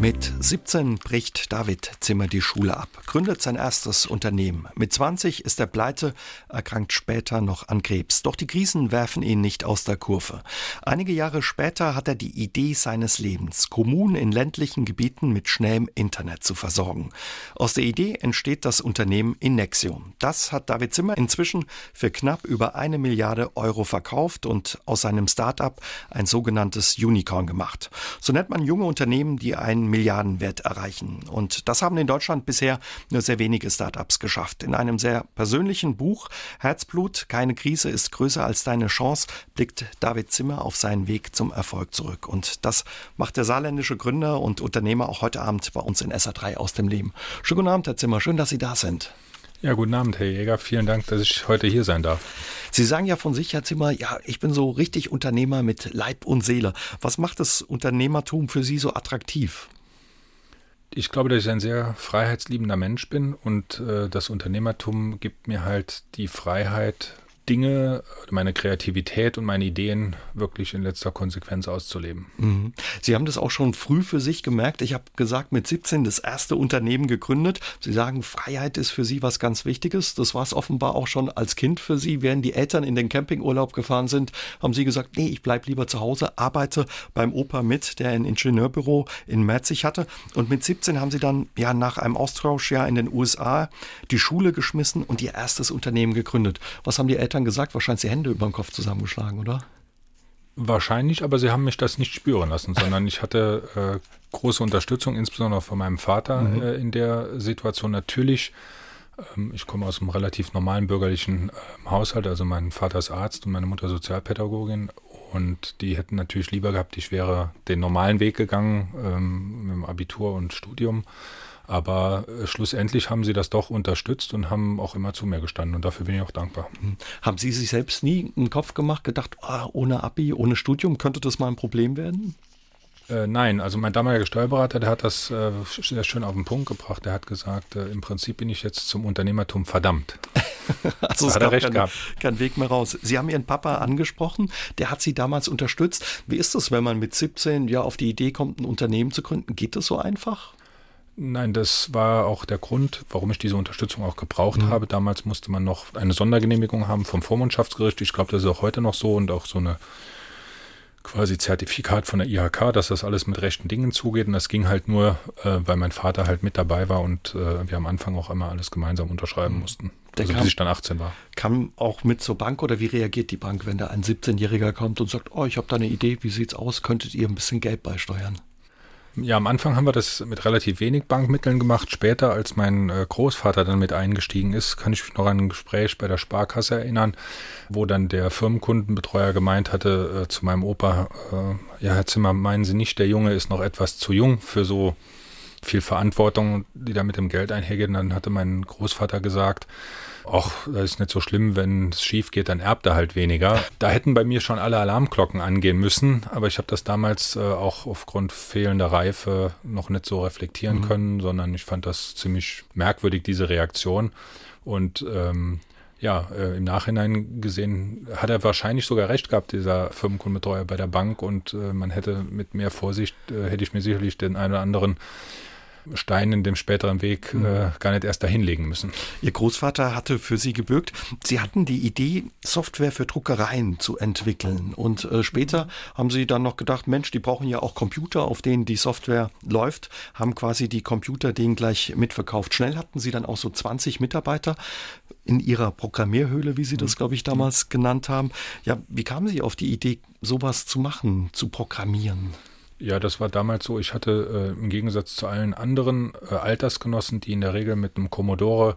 Mit 17 bricht David Zimmer die Schule ab, gründet sein erstes Unternehmen. Mit 20 ist er pleite, erkrankt später noch an Krebs. Doch die Krisen werfen ihn nicht aus der Kurve. Einige Jahre später hat er die Idee seines Lebens, Kommunen in ländlichen Gebieten mit schnellem Internet zu versorgen. Aus der Idee entsteht das Unternehmen Innexium. Das hat David Zimmer inzwischen für knapp über eine Milliarde Euro verkauft und aus seinem Start-up ein sogenanntes Unicorn gemacht. So nennt man junge Unternehmen, die einen Milliardenwert erreichen. Und das haben in Deutschland bisher nur sehr wenige Startups geschafft. In einem sehr persönlichen Buch Herzblut, keine Krise ist größer als deine Chance, blickt David Zimmer auf seinen Weg zum Erfolg zurück. Und das macht der saarländische Gründer und Unternehmer auch heute Abend bei uns in SA3 aus dem Leben. Schönen guten Abend, Herr Zimmer. Schön, dass Sie da sind. Ja, guten Abend, Herr Jäger. Vielen Dank, dass ich heute hier sein darf. Sie sagen ja von sich, Herr Zimmer, ja, ich bin so richtig Unternehmer mit Leib und Seele. Was macht das Unternehmertum für Sie so attraktiv? Ich glaube, dass ich ein sehr freiheitsliebender Mensch bin und äh, das Unternehmertum gibt mir halt die Freiheit, Dinge, meine Kreativität und meine Ideen wirklich in letzter Konsequenz auszuleben. Mhm. Sie haben das auch schon früh für sich gemerkt. Ich habe gesagt, mit 17 das erste Unternehmen gegründet. Sie sagen, Freiheit ist für Sie was ganz Wichtiges. Das war es offenbar auch schon als Kind für Sie. Während die Eltern in den Campingurlaub gefahren sind, haben Sie gesagt, nee, ich bleibe lieber zu Hause, arbeite beim Opa mit, der ein Ingenieurbüro in Merzig hatte. Und mit 17 haben Sie dann ja nach einem Austauschjahr in den USA die Schule geschmissen und Ihr erstes Unternehmen gegründet. Was haben die Eltern Eltern gesagt? Wahrscheinlich die Hände über den Kopf zusammengeschlagen, oder? Wahrscheinlich, aber sie haben mich das nicht spüren lassen, sondern ich hatte äh, große Unterstützung, insbesondere von meinem Vater mhm. äh, in der Situation. Natürlich, ähm, ich komme aus einem relativ normalen bürgerlichen äh, Haushalt, also mein Vater ist Arzt und meine Mutter Sozialpädagogin und die hätten natürlich lieber gehabt, ich wäre den normalen Weg gegangen ähm, mit dem Abitur und Studium. Aber äh, schlussendlich haben sie das doch unterstützt und haben auch immer zu mir gestanden und dafür bin ich auch dankbar. Hm. Haben Sie sich selbst nie einen Kopf gemacht, gedacht, oh, ohne Abi, ohne Studium könnte das mal ein Problem werden? Äh, nein, also mein damaliger Steuerberater, der hat das äh, sehr schön auf den Punkt gebracht. Der hat gesagt, im Prinzip bin ich jetzt zum Unternehmertum verdammt. also es hat er recht kein, gehabt. Kein Weg mehr raus. Sie haben Ihren Papa angesprochen, der hat Sie damals unterstützt. Wie ist es, wenn man mit 17 ja auf die Idee kommt, ein Unternehmen zu gründen? Geht das so einfach? Nein, das war auch der Grund, warum ich diese Unterstützung auch gebraucht mhm. habe. Damals musste man noch eine Sondergenehmigung haben vom Vormundschaftsgericht. Ich glaube, das ist auch heute noch so und auch so eine quasi Zertifikat von der IHK, dass das alles mit rechten Dingen zugeht. Und das ging halt nur, äh, weil mein Vater halt mit dabei war und äh, wir am Anfang auch immer alles gemeinsam unterschreiben mhm. mussten. Der also kam, bis ich dann 18 war. Kam auch mit zur Bank oder wie reagiert die Bank, wenn da ein 17-Jähriger kommt und sagt, oh, ich habe da eine Idee, wie sieht's aus, könntet ihr ein bisschen Geld beisteuern? Ja, am Anfang haben wir das mit relativ wenig Bankmitteln gemacht. Später, als mein äh, Großvater dann mit eingestiegen ist, kann ich mich noch an ein Gespräch bei der Sparkasse erinnern, wo dann der Firmenkundenbetreuer gemeint hatte äh, zu meinem Opa, äh, ja, Herr Zimmer, meinen Sie nicht, der Junge ist noch etwas zu jung für so viel Verantwortung, die da mit dem Geld einhergeht. Und dann hatte mein Großvater gesagt, ach, das ist nicht so schlimm, wenn es schief geht, dann erbt er halt weniger. Da hätten bei mir schon alle Alarmglocken angehen müssen, aber ich habe das damals äh, auch aufgrund fehlender Reife noch nicht so reflektieren mhm. können, sondern ich fand das ziemlich merkwürdig, diese Reaktion. Und ähm, ja, äh, im Nachhinein gesehen hat er wahrscheinlich sogar recht gehabt, dieser Firmenkundenbetreuer bei der Bank und äh, man hätte mit mehr Vorsicht, äh, hätte ich mir sicherlich den einen oder anderen Stein in dem späteren Weg mhm. äh, gar nicht erst dahin legen müssen. Ihr Großvater hatte für Sie gebürgt. Sie hatten die Idee, Software für Druckereien zu entwickeln. Und äh, später haben Sie dann noch gedacht, Mensch, die brauchen ja auch Computer, auf denen die Software läuft, haben quasi die Computer denen gleich mitverkauft. Schnell hatten Sie dann auch so 20 Mitarbeiter in Ihrer Programmierhöhle, wie Sie das, mhm. glaube ich, damals genannt haben. Ja, wie kamen Sie auf die Idee, sowas zu machen, zu programmieren? Ja, das war damals so. Ich hatte äh, im Gegensatz zu allen anderen äh, Altersgenossen, die in der Regel mit einem Commodore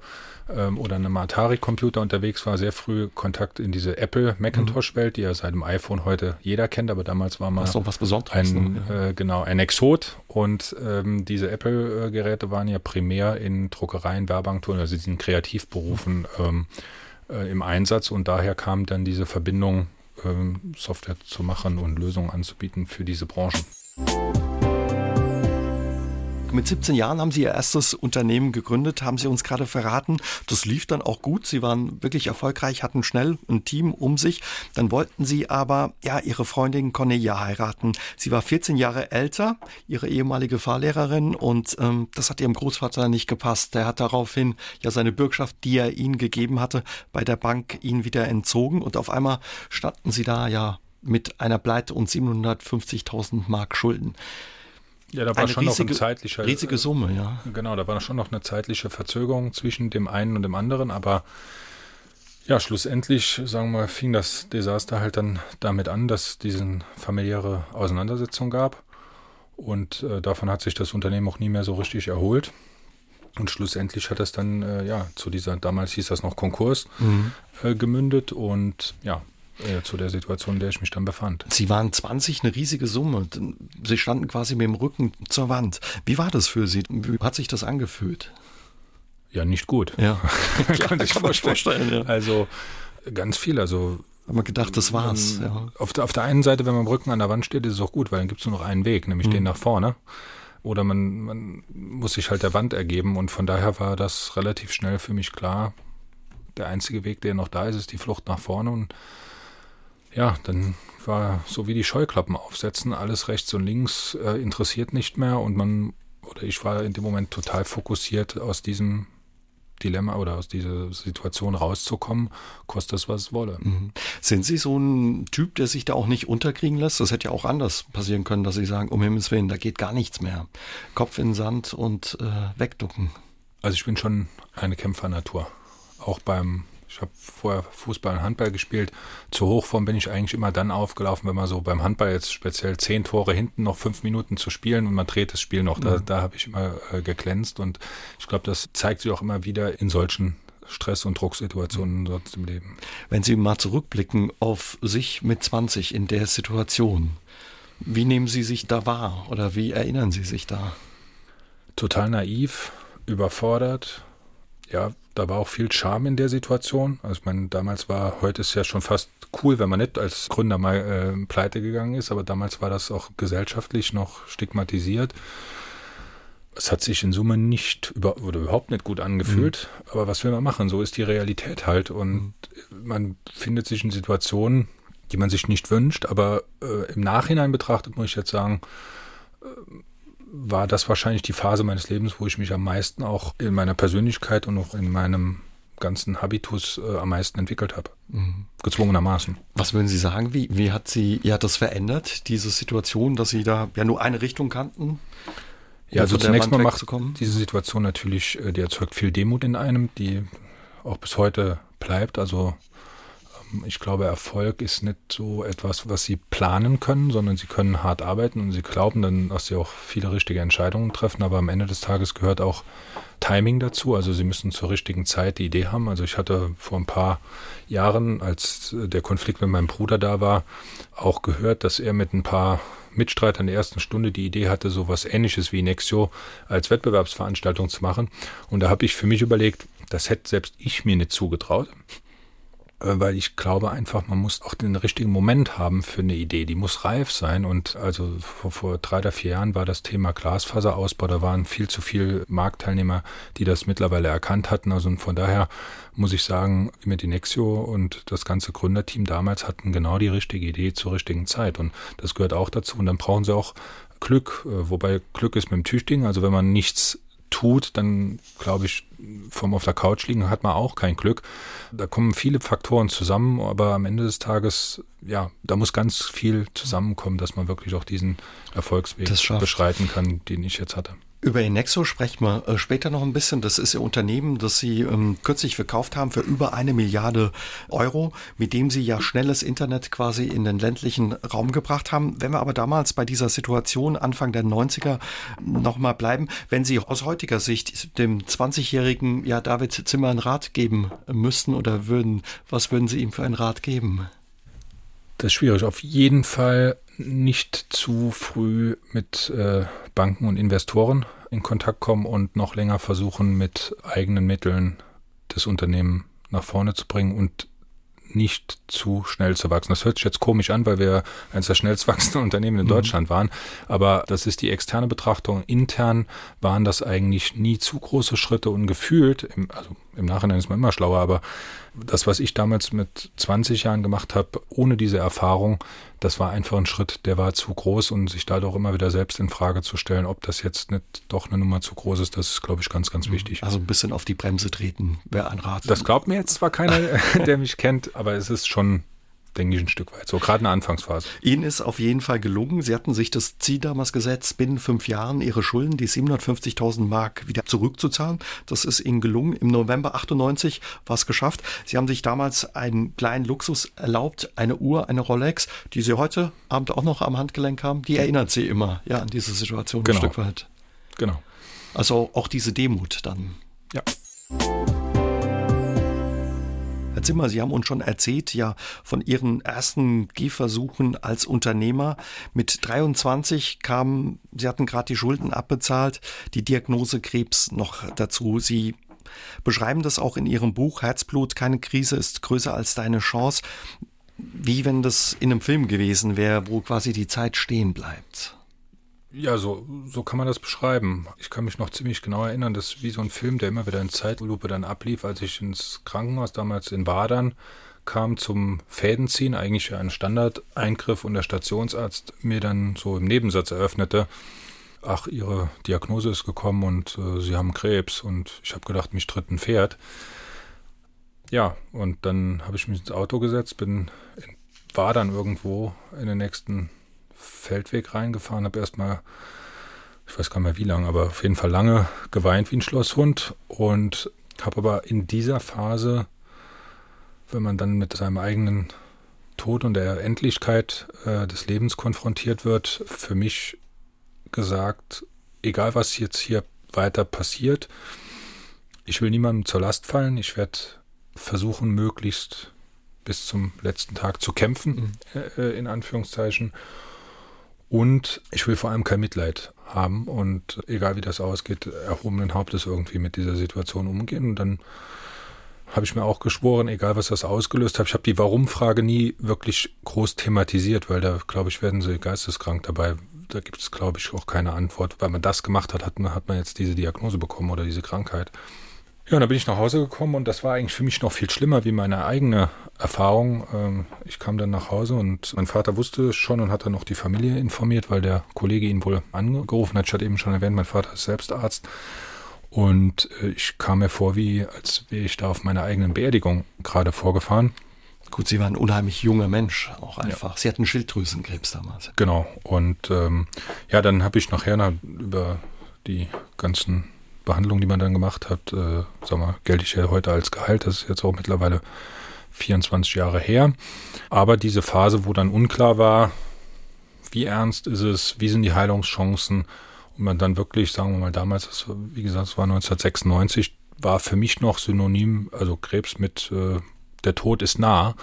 ähm, oder einem Atari-Computer unterwegs war, sehr früh Kontakt in diese Apple Macintosh-Welt, die ja seit dem iPhone heute jeder kennt, aber damals war man was Besonderes. Ein, äh, genau, ein Exot. Und ähm, diese Apple-Geräte waren ja primär in Druckereien, Werbeagenturen, also diesen Kreativberufen ähm, äh, im Einsatz. Und daher kam dann diese Verbindung ähm, Software zu machen und Lösungen anzubieten für diese Branchen. Mit 17 Jahren haben Sie Ihr erstes Unternehmen gegründet, haben Sie uns gerade verraten. Das lief dann auch gut. Sie waren wirklich erfolgreich, hatten schnell ein Team um sich. Dann wollten Sie aber ja Ihre Freundin Cornelia heiraten. Sie war 14 Jahre älter, Ihre ehemalige Fahrlehrerin, und ähm, das hat Ihrem Großvater nicht gepasst. Der hat daraufhin ja seine Bürgschaft, die er Ihnen gegeben hatte, bei der Bank Ihnen wieder entzogen. Und auf einmal standen Sie da ja mit einer Pleite und 750.000 Mark Schulden. Ja, da war schon riesige, noch ein zeitlicher. Riesige Summe, ja. Genau, da war schon noch eine zeitliche Verzögerung zwischen dem einen und dem anderen, aber ja, schlussendlich, sagen wir, fing das Desaster halt dann damit an, dass es diese familiäre Auseinandersetzung gab. Und äh, davon hat sich das Unternehmen auch nie mehr so richtig erholt. Und schlussendlich hat das dann äh, ja zu dieser, damals hieß das noch Konkurs, mhm. äh, gemündet. Und ja, äh, zu der Situation, in der ich mich dann befand. Sie waren 20, eine riesige Summe. Sie standen quasi mit dem Rücken zur Wand. Wie war das für Sie? Wie hat sich das angefühlt? Ja, nicht gut. Ja, kann sich vorstellen. vorstellen ja. Also ganz viel. Also haben wir gedacht, das war's. Ja. Auf, der, auf der einen Seite, wenn man dem Rücken an der Wand steht, ist es auch gut, weil dann gibt es nur noch einen Weg, nämlich mhm. den nach vorne. Oder man, man muss sich halt der Wand ergeben und von daher war das relativ schnell für mich klar. Der einzige Weg, der noch da ist, ist die Flucht nach vorne und ja, dann war so wie die Scheuklappen aufsetzen, alles rechts und links äh, interessiert nicht mehr und man, oder ich war in dem Moment total fokussiert aus diesem Dilemma oder aus dieser Situation rauszukommen, kostet es, was es wolle. Mhm. Sind Sie so ein Typ, der sich da auch nicht unterkriegen lässt? Das hätte ja auch anders passieren können, dass Sie sagen, um Himmels Willen, da geht gar nichts mehr. Kopf in den Sand und äh, wegducken. Also ich bin schon eine Kämpfernatur. Auch beim ich habe vorher Fußball und Handball gespielt. Zur Hochform bin ich eigentlich immer dann aufgelaufen, wenn man so beim Handball jetzt speziell zehn Tore hinten noch fünf Minuten zu spielen und man dreht das Spiel noch. Da, mhm. da habe ich immer äh, geglänzt und ich glaube, das zeigt sich auch immer wieder in solchen Stress- und Drucksituationen mhm. sonst im Leben. Wenn Sie mal zurückblicken auf sich mit 20 in der Situation, wie nehmen Sie sich da wahr oder wie erinnern Sie sich da? Total naiv, überfordert, ja, da war auch viel Charme in der Situation. Also ich meine, damals war, heute ist ja schon fast cool, wenn man nicht als Gründer mal äh, pleite gegangen ist, aber damals war das auch gesellschaftlich noch stigmatisiert. Es hat sich in Summe nicht über, oder überhaupt nicht gut angefühlt, mhm. aber was will man machen? So ist die Realität halt und mhm. man findet sich in Situationen, die man sich nicht wünscht, aber äh, im Nachhinein betrachtet muss ich jetzt sagen, äh, war das wahrscheinlich die Phase meines Lebens, wo ich mich am meisten auch in meiner Persönlichkeit und auch in meinem ganzen Habitus äh, am meisten entwickelt habe. Mhm. Gezwungenermaßen. Was würden Sie sagen? Wie, wie hat Sie ja das verändert, diese Situation, dass Sie da ja nur eine Richtung kannten? Ja, also zunächst mal macht diese Situation natürlich, äh, die erzeugt viel Demut in einem, die auch bis heute bleibt. Also ich glaube, Erfolg ist nicht so etwas, was sie planen können, sondern sie können hart arbeiten und sie glauben dann, dass sie auch viele richtige Entscheidungen treffen. Aber am Ende des Tages gehört auch Timing dazu. Also sie müssen zur richtigen Zeit die Idee haben. Also ich hatte vor ein paar Jahren, als der Konflikt mit meinem Bruder da war, auch gehört, dass er mit ein paar Mitstreitern der ersten Stunde die Idee hatte, so was ähnliches wie Nexio als Wettbewerbsveranstaltung zu machen. Und da habe ich für mich überlegt, das hätte selbst ich mir nicht zugetraut. Äh, weil ich glaube einfach, man muss auch den richtigen Moment haben für eine Idee. Die muss reif sein. Und also vor, vor drei oder vier Jahren war das Thema Glasfaserausbau. Da waren viel zu viele Marktteilnehmer, die das mittlerweile erkannt hatten. Also von daher muss ich sagen, Medinexio und das ganze Gründerteam damals hatten genau die richtige Idee zur richtigen Zeit. Und das gehört auch dazu. Und dann brauchen sie auch Glück, äh, wobei Glück ist mit dem Tüchtigen. Also wenn man nichts tut, dann glaube ich, vom auf der Couch liegen hat man auch kein Glück. Da kommen viele Faktoren zusammen, aber am Ende des Tages, ja, da muss ganz viel zusammenkommen, dass man wirklich auch diesen Erfolgsweg beschreiten kann, den ich jetzt hatte. Über Inexo sprechen wir äh, später noch ein bisschen. Das ist Ihr Unternehmen, das Sie ähm, kürzlich verkauft haben für über eine Milliarde Euro, mit dem Sie ja schnelles Internet quasi in den ländlichen Raum gebracht haben. Wenn wir aber damals bei dieser Situation Anfang der 90er nochmal bleiben, wenn Sie aus heutiger Sicht dem 20-jährigen ja, David Zimmer einen Rat geben müssten oder würden, was würden Sie ihm für einen Rat geben? Das ist schwierig. Auf jeden Fall nicht zu früh mit äh, Banken und Investoren in Kontakt kommen und noch länger versuchen, mit eigenen Mitteln das Unternehmen nach vorne zu bringen und nicht zu schnell zu wachsen. Das hört sich jetzt komisch an, weil wir eines der schnellst wachsenden Unternehmen in mhm. Deutschland waren. Aber das ist die externe Betrachtung. Intern waren das eigentlich nie zu große Schritte und gefühlt, im, also im Nachhinein ist man immer schlauer, aber das, was ich damals mit 20 Jahren gemacht habe, ohne diese Erfahrung, das war einfach ein Schritt, der war zu groß und sich da doch immer wieder selbst in Frage zu stellen, ob das jetzt nicht doch eine Nummer zu groß ist, das ist, glaube ich, ganz, ganz mhm. wichtig. Also ein bisschen auf die Bremse treten wäre ein Rat. Das glaubt mir jetzt zwar keiner, der mich kennt, aber es ist schon denke ich, ein Stück weit. So gerade in der Anfangsphase. Ihnen ist auf jeden Fall gelungen. Sie hatten sich das Ziel damals gesetzt, binnen fünf Jahren Ihre Schulden, die 750.000 Mark, wieder zurückzuzahlen. Das ist Ihnen gelungen. Im November 98 war es geschafft. Sie haben sich damals einen kleinen Luxus erlaubt, eine Uhr, eine Rolex, die Sie heute Abend auch noch am Handgelenk haben. Die erinnert Sie immer ja, an diese Situation genau. ein Stück weit. Genau. Also auch diese Demut dann. Ja. Zimmer, Sie haben uns schon erzählt, ja, von Ihren ersten Gehversuchen als Unternehmer. Mit 23 kamen, Sie hatten gerade die Schulden abbezahlt, die Diagnose Krebs noch dazu. Sie beschreiben das auch in Ihrem Buch Herzblut, keine Krise ist größer als deine Chance. Wie wenn das in einem Film gewesen wäre, wo quasi die Zeit stehen bleibt. Ja, so, so kann man das beschreiben. Ich kann mich noch ziemlich genau erinnern, das ist wie so ein Film, der immer wieder in Zeitlupe dann ablief, als ich ins Krankenhaus damals in Badern kam zum Fädenziehen, eigentlich ein Standardeingriff und der Stationsarzt mir dann so im Nebensatz eröffnete, ach, Ihre Diagnose ist gekommen und äh, Sie haben Krebs und ich habe gedacht, mich tritt ein Pferd. Ja, und dann habe ich mich ins Auto gesetzt, bin in Badern irgendwo in den nächsten Feldweg reingefahren, habe erstmal, ich weiß gar nicht mehr wie lange, aber auf jeden Fall lange geweint wie ein Schlosshund und habe aber in dieser Phase, wenn man dann mit seinem eigenen Tod und der Endlichkeit äh, des Lebens konfrontiert wird, für mich gesagt, egal was jetzt hier weiter passiert, ich will niemandem zur Last fallen, ich werde versuchen, möglichst bis zum letzten Tag zu kämpfen, mhm. äh, in Anführungszeichen. Und ich will vor allem kein Mitleid haben und egal wie das ausgeht, erhobenen Hauptes irgendwie mit dieser Situation umgehen. Und dann habe ich mir auch geschworen, egal was das ausgelöst hat. Ich habe die Warum-Frage nie wirklich groß thematisiert, weil da, glaube ich, werden sie geisteskrank dabei. Da gibt es, glaube ich, auch keine Antwort. Weil man das gemacht hat, hat man, hat man jetzt diese Diagnose bekommen oder diese Krankheit. Ja, und dann bin ich nach Hause gekommen und das war eigentlich für mich noch viel schlimmer wie meine eigene Erfahrung. Ähm, ich kam dann nach Hause und mein Vater wusste es schon und hat dann noch die Familie informiert, weil der Kollege ihn wohl angerufen hat. Ich hatte eben schon erwähnt, mein Vater ist selbst Arzt. Und äh, ich kam mir vor, wie als wäre ich da auf meiner eigenen Beerdigung gerade vorgefahren. Gut, Sie waren ein unheimlich junger Mensch, auch einfach. Ja. Sie hatten Schilddrüsenkrebs damals. Genau. Und ähm, ja, dann habe ich nachher na, über die ganzen Behandlung, die man dann gemacht hat, äh, sag mal, gelte ich ja heute als Gehalt. Das ist jetzt auch mittlerweile 24 Jahre her. Aber diese Phase, wo dann unklar war, wie ernst ist es, wie sind die Heilungschancen und man dann wirklich, sagen wir mal, damals, wie gesagt, es war 1996, war für mich noch synonym, also Krebs mit äh, der Tod ist nah.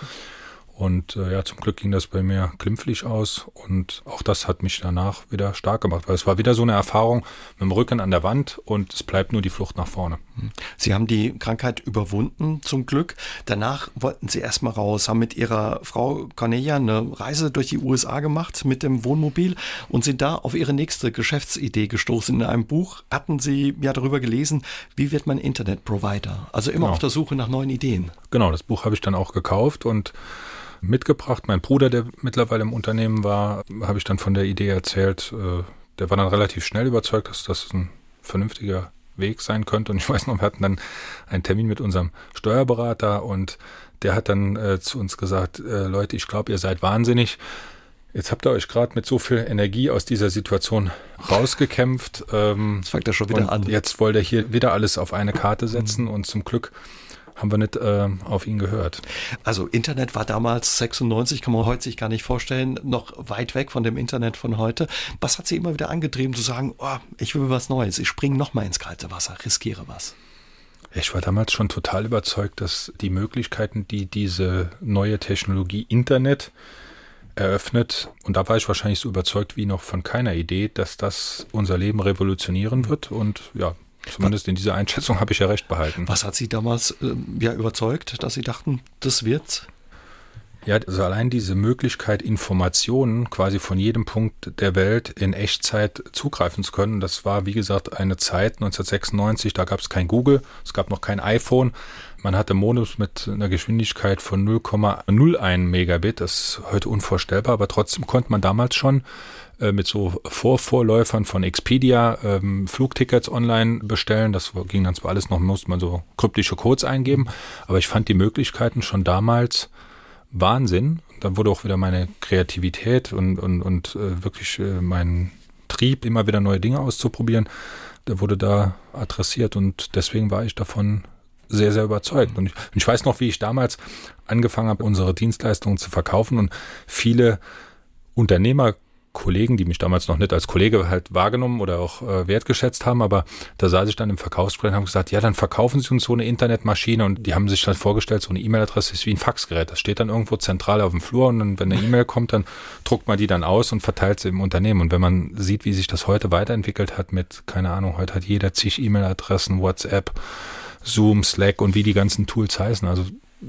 Und äh, ja, zum Glück ging das bei mir glimpflich aus und auch das hat mich danach wieder stark gemacht, weil es war wieder so eine Erfahrung mit dem Rücken an der Wand und es bleibt nur die Flucht nach vorne. Hm. Sie haben die Krankheit überwunden, zum Glück. Danach wollten Sie erstmal raus, haben mit Ihrer Frau Cornelia eine Reise durch die USA gemacht mit dem Wohnmobil und sind da auf Ihre nächste Geschäftsidee gestoßen. In einem Buch hatten Sie ja darüber gelesen, wie wird man Internetprovider? Also immer genau. auf der Suche nach neuen Ideen. Genau, das Buch habe ich dann auch gekauft und mitgebracht. Mein Bruder, der mittlerweile im Unternehmen war, habe ich dann von der Idee erzählt. Äh, der war dann relativ schnell überzeugt, dass das ein vernünftiger Weg sein könnte. Und ich weiß noch, wir hatten dann einen Termin mit unserem Steuerberater und der hat dann äh, zu uns gesagt, äh, Leute, ich glaube, ihr seid wahnsinnig. Jetzt habt ihr euch gerade mit so viel Energie aus dieser Situation rausgekämpft. Ähm, das fängt ja schon wieder an. Jetzt wollt ihr hier wieder alles auf eine Karte setzen mhm. und zum Glück haben wir nicht äh, auf ihn gehört. Also Internet war damals 96, kann man heute sich gar nicht vorstellen, noch weit weg von dem Internet von heute. Was hat Sie immer wieder angetrieben zu sagen, oh, ich will was Neues, ich springe noch mal ins kalte Wasser, riskiere was? Ich war damals schon total überzeugt, dass die Möglichkeiten, die diese neue Technologie Internet eröffnet, und da war ich wahrscheinlich so überzeugt wie noch von keiner Idee, dass das unser Leben revolutionieren wird. Und ja, Zumindest in dieser Einschätzung habe ich ja recht behalten. Was hat Sie damals äh, ja überzeugt, dass Sie dachten, das wird's? Ja, also allein diese Möglichkeit, Informationen quasi von jedem Punkt der Welt in Echtzeit zugreifen zu können, das war, wie gesagt, eine Zeit 1996, da gab es kein Google, es gab noch kein iPhone. Man hatte Modus mit einer Geschwindigkeit von 0,01 Megabit, das ist heute unvorstellbar, aber trotzdem konnte man damals schon äh, mit so Vorvorläufern von Expedia ähm, Flugtickets online bestellen. Das ging dann zwar alles noch, musste man so kryptische Codes eingeben, aber ich fand die Möglichkeiten schon damals Wahnsinn. Dann wurde auch wieder meine Kreativität und, und, und äh, wirklich äh, mein Trieb, immer wieder neue Dinge auszuprobieren, der wurde da adressiert und deswegen war ich davon sehr, sehr überzeugt. Und ich, und ich weiß noch, wie ich damals angefangen habe, unsere Dienstleistungen zu verkaufen und viele Unternehmer Kollegen, die mich damals noch nicht als Kollege halt wahrgenommen oder auch äh, wertgeschätzt haben, aber da saß ich dann im Verkaufsgespräch und habe gesagt, ja, dann verkaufen Sie uns so eine Internetmaschine und die haben sich dann vorgestellt, so eine E-Mail-Adresse ist wie ein Faxgerät. Das steht dann irgendwo zentral auf dem Flur und dann, wenn eine E-Mail kommt, dann druckt man die dann aus und verteilt sie im Unternehmen. Und wenn man sieht, wie sich das heute weiterentwickelt hat mit, keine Ahnung, heute hat jeder zig E-Mail-Adressen, WhatsApp, Zoom, Slack und wie die ganzen Tools heißen. Also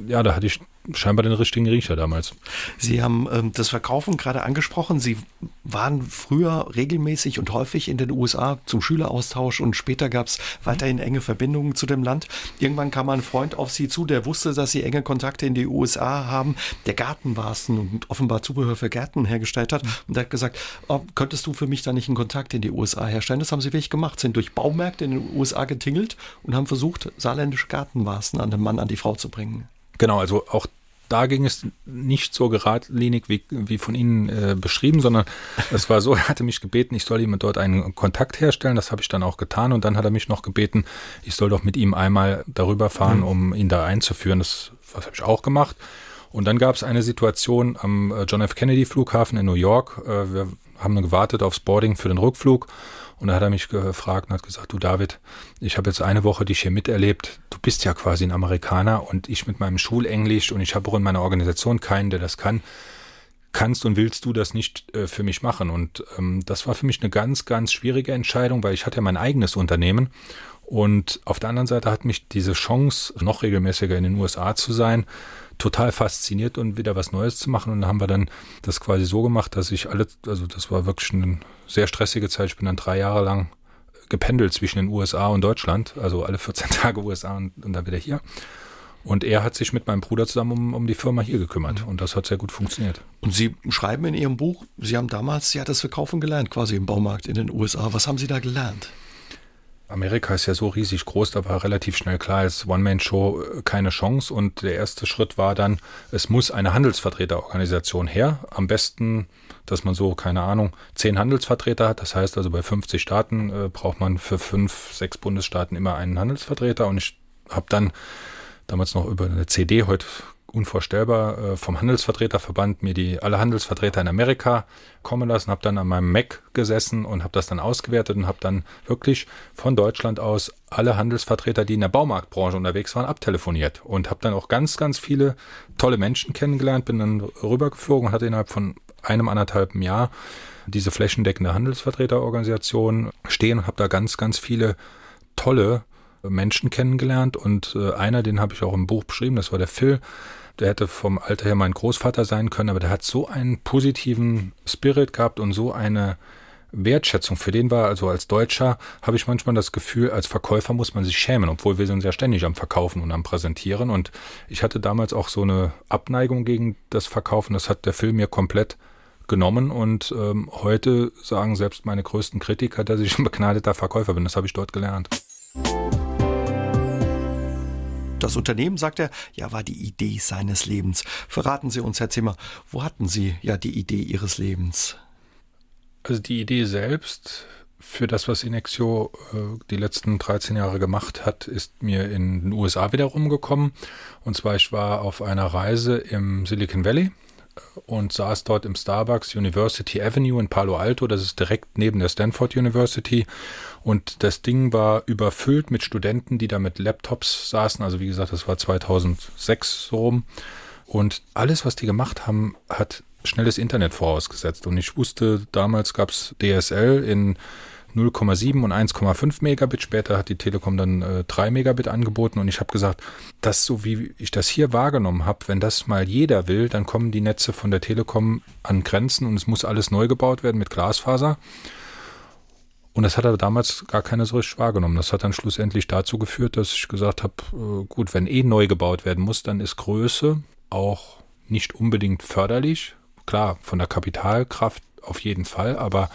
ja, da hatte ich scheinbar den richtigen Riecher damals. Sie haben ähm, das Verkaufen gerade angesprochen. Sie waren früher regelmäßig und häufig in den USA zum Schüleraustausch und später gab es weiterhin enge Verbindungen zu dem Land. Irgendwann kam ein Freund auf Sie zu, der wusste, dass Sie enge Kontakte in die USA haben, der Gartenwasten und offenbar Zubehör für Gärten hergestellt hat und der hat gesagt, oh, könntest du für mich da nicht einen Kontakt in die USA herstellen? Das haben Sie wirklich gemacht, sind durch Baumärkte in den USA getingelt und haben versucht, saarländische Gartenwasten an den Mann, an die Frau zu bringen. Genau, also auch da ging es nicht so geradlinig wie, wie von Ihnen äh, beschrieben, sondern es war so, er hatte mich gebeten, ich soll ihm dort einen Kontakt herstellen. Das habe ich dann auch getan und dann hat er mich noch gebeten, ich soll doch mit ihm einmal darüber fahren, mhm. um ihn da einzuführen. Das, das habe ich auch gemacht. Und dann gab es eine Situation am äh, John F. Kennedy Flughafen in New York. Äh, wir haben gewartet aufs Boarding für den Rückflug und da hat er mich gefragt und hat gesagt, du David, ich habe jetzt eine Woche dich hier miterlebt. Du bist ja quasi ein Amerikaner und ich mit meinem Schulenglisch und ich habe auch in meiner Organisation keinen, der das kann. Kannst und willst du das nicht äh, für mich machen? Und ähm, das war für mich eine ganz, ganz schwierige Entscheidung, weil ich hatte ja mein eigenes Unternehmen und auf der anderen Seite hat mich diese Chance, noch regelmäßiger in den USA zu sein, total fasziniert und wieder was Neues zu machen. Und dann haben wir dann das quasi so gemacht, dass ich alle, also das war wirklich eine sehr stressige Zeit. Ich bin dann drei Jahre lang gependelt zwischen den USA und Deutschland, also alle 14 Tage USA und, und dann wieder hier. Und er hat sich mit meinem Bruder zusammen um, um die Firma hier gekümmert. Und das hat sehr gut funktioniert. Und Sie schreiben in Ihrem Buch, Sie haben damals ja das Verkaufen gelernt, quasi im Baumarkt in den USA. Was haben Sie da gelernt? Amerika ist ja so riesig groß, da war relativ schnell klar, als One-Man-Show äh, keine Chance. Und der erste Schritt war dann, es muss eine Handelsvertreterorganisation her. Am besten, dass man so, keine Ahnung, zehn Handelsvertreter hat. Das heißt also, bei 50 Staaten äh, braucht man für fünf, sechs Bundesstaaten immer einen Handelsvertreter. Und ich habe dann damals noch über eine CD, heute unvorstellbar äh, vom Handelsvertreterverband mir die alle Handelsvertreter in Amerika kommen lassen, habe dann an meinem Mac gesessen und habe das dann ausgewertet und habe dann wirklich von Deutschland aus alle Handelsvertreter, die in der Baumarktbranche unterwegs waren, abtelefoniert und habe dann auch ganz, ganz viele tolle Menschen kennengelernt, bin dann rübergeflogen und hatte innerhalb von einem anderthalben Jahr diese flächendeckende Handelsvertreterorganisation stehen und habe da ganz, ganz viele tolle Menschen kennengelernt und äh, einer, den habe ich auch im Buch beschrieben, das war der Phil, der hätte vom Alter her mein Großvater sein können, aber der hat so einen positiven Spirit gehabt und so eine Wertschätzung für den war, also als Deutscher habe ich manchmal das Gefühl, als Verkäufer muss man sich schämen, obwohl wir sind ja ständig am Verkaufen und am Präsentieren. Und ich hatte damals auch so eine Abneigung gegen das Verkaufen. Das hat der Film mir komplett genommen. Und ähm, heute sagen selbst meine größten Kritiker, dass ich ein begnadeter Verkäufer bin. Das habe ich dort gelernt. Das Unternehmen, sagt er, ja, war die Idee seines Lebens. Verraten Sie uns, Herr Zimmer, wo hatten Sie ja die Idee Ihres Lebens? Also die Idee selbst für das, was Inexio äh, die letzten 13 Jahre gemacht hat, ist mir in den USA wieder rumgekommen. Und zwar, ich war auf einer Reise im Silicon Valley und saß dort im Starbucks University Avenue in Palo Alto. Das ist direkt neben der Stanford University. Und das Ding war überfüllt mit Studenten, die da mit Laptops saßen. Also wie gesagt, das war 2006 so rum. Und alles, was die gemacht haben, hat schnelles Internet vorausgesetzt. Und ich wusste, damals gab es DSL in 0,7 und 1,5 Megabit. Später hat die Telekom dann äh, 3 Megabit angeboten und ich habe gesagt, das so wie ich das hier wahrgenommen habe, wenn das mal jeder will, dann kommen die Netze von der Telekom an Grenzen und es muss alles neu gebaut werden mit Glasfaser. Und das hat er damals gar keiner so richtig wahrgenommen. Das hat dann schlussendlich dazu geführt, dass ich gesagt habe, äh, gut, wenn eh neu gebaut werden muss, dann ist Größe auch nicht unbedingt förderlich. Klar, von der Kapitalkraft auf jeden Fall, aber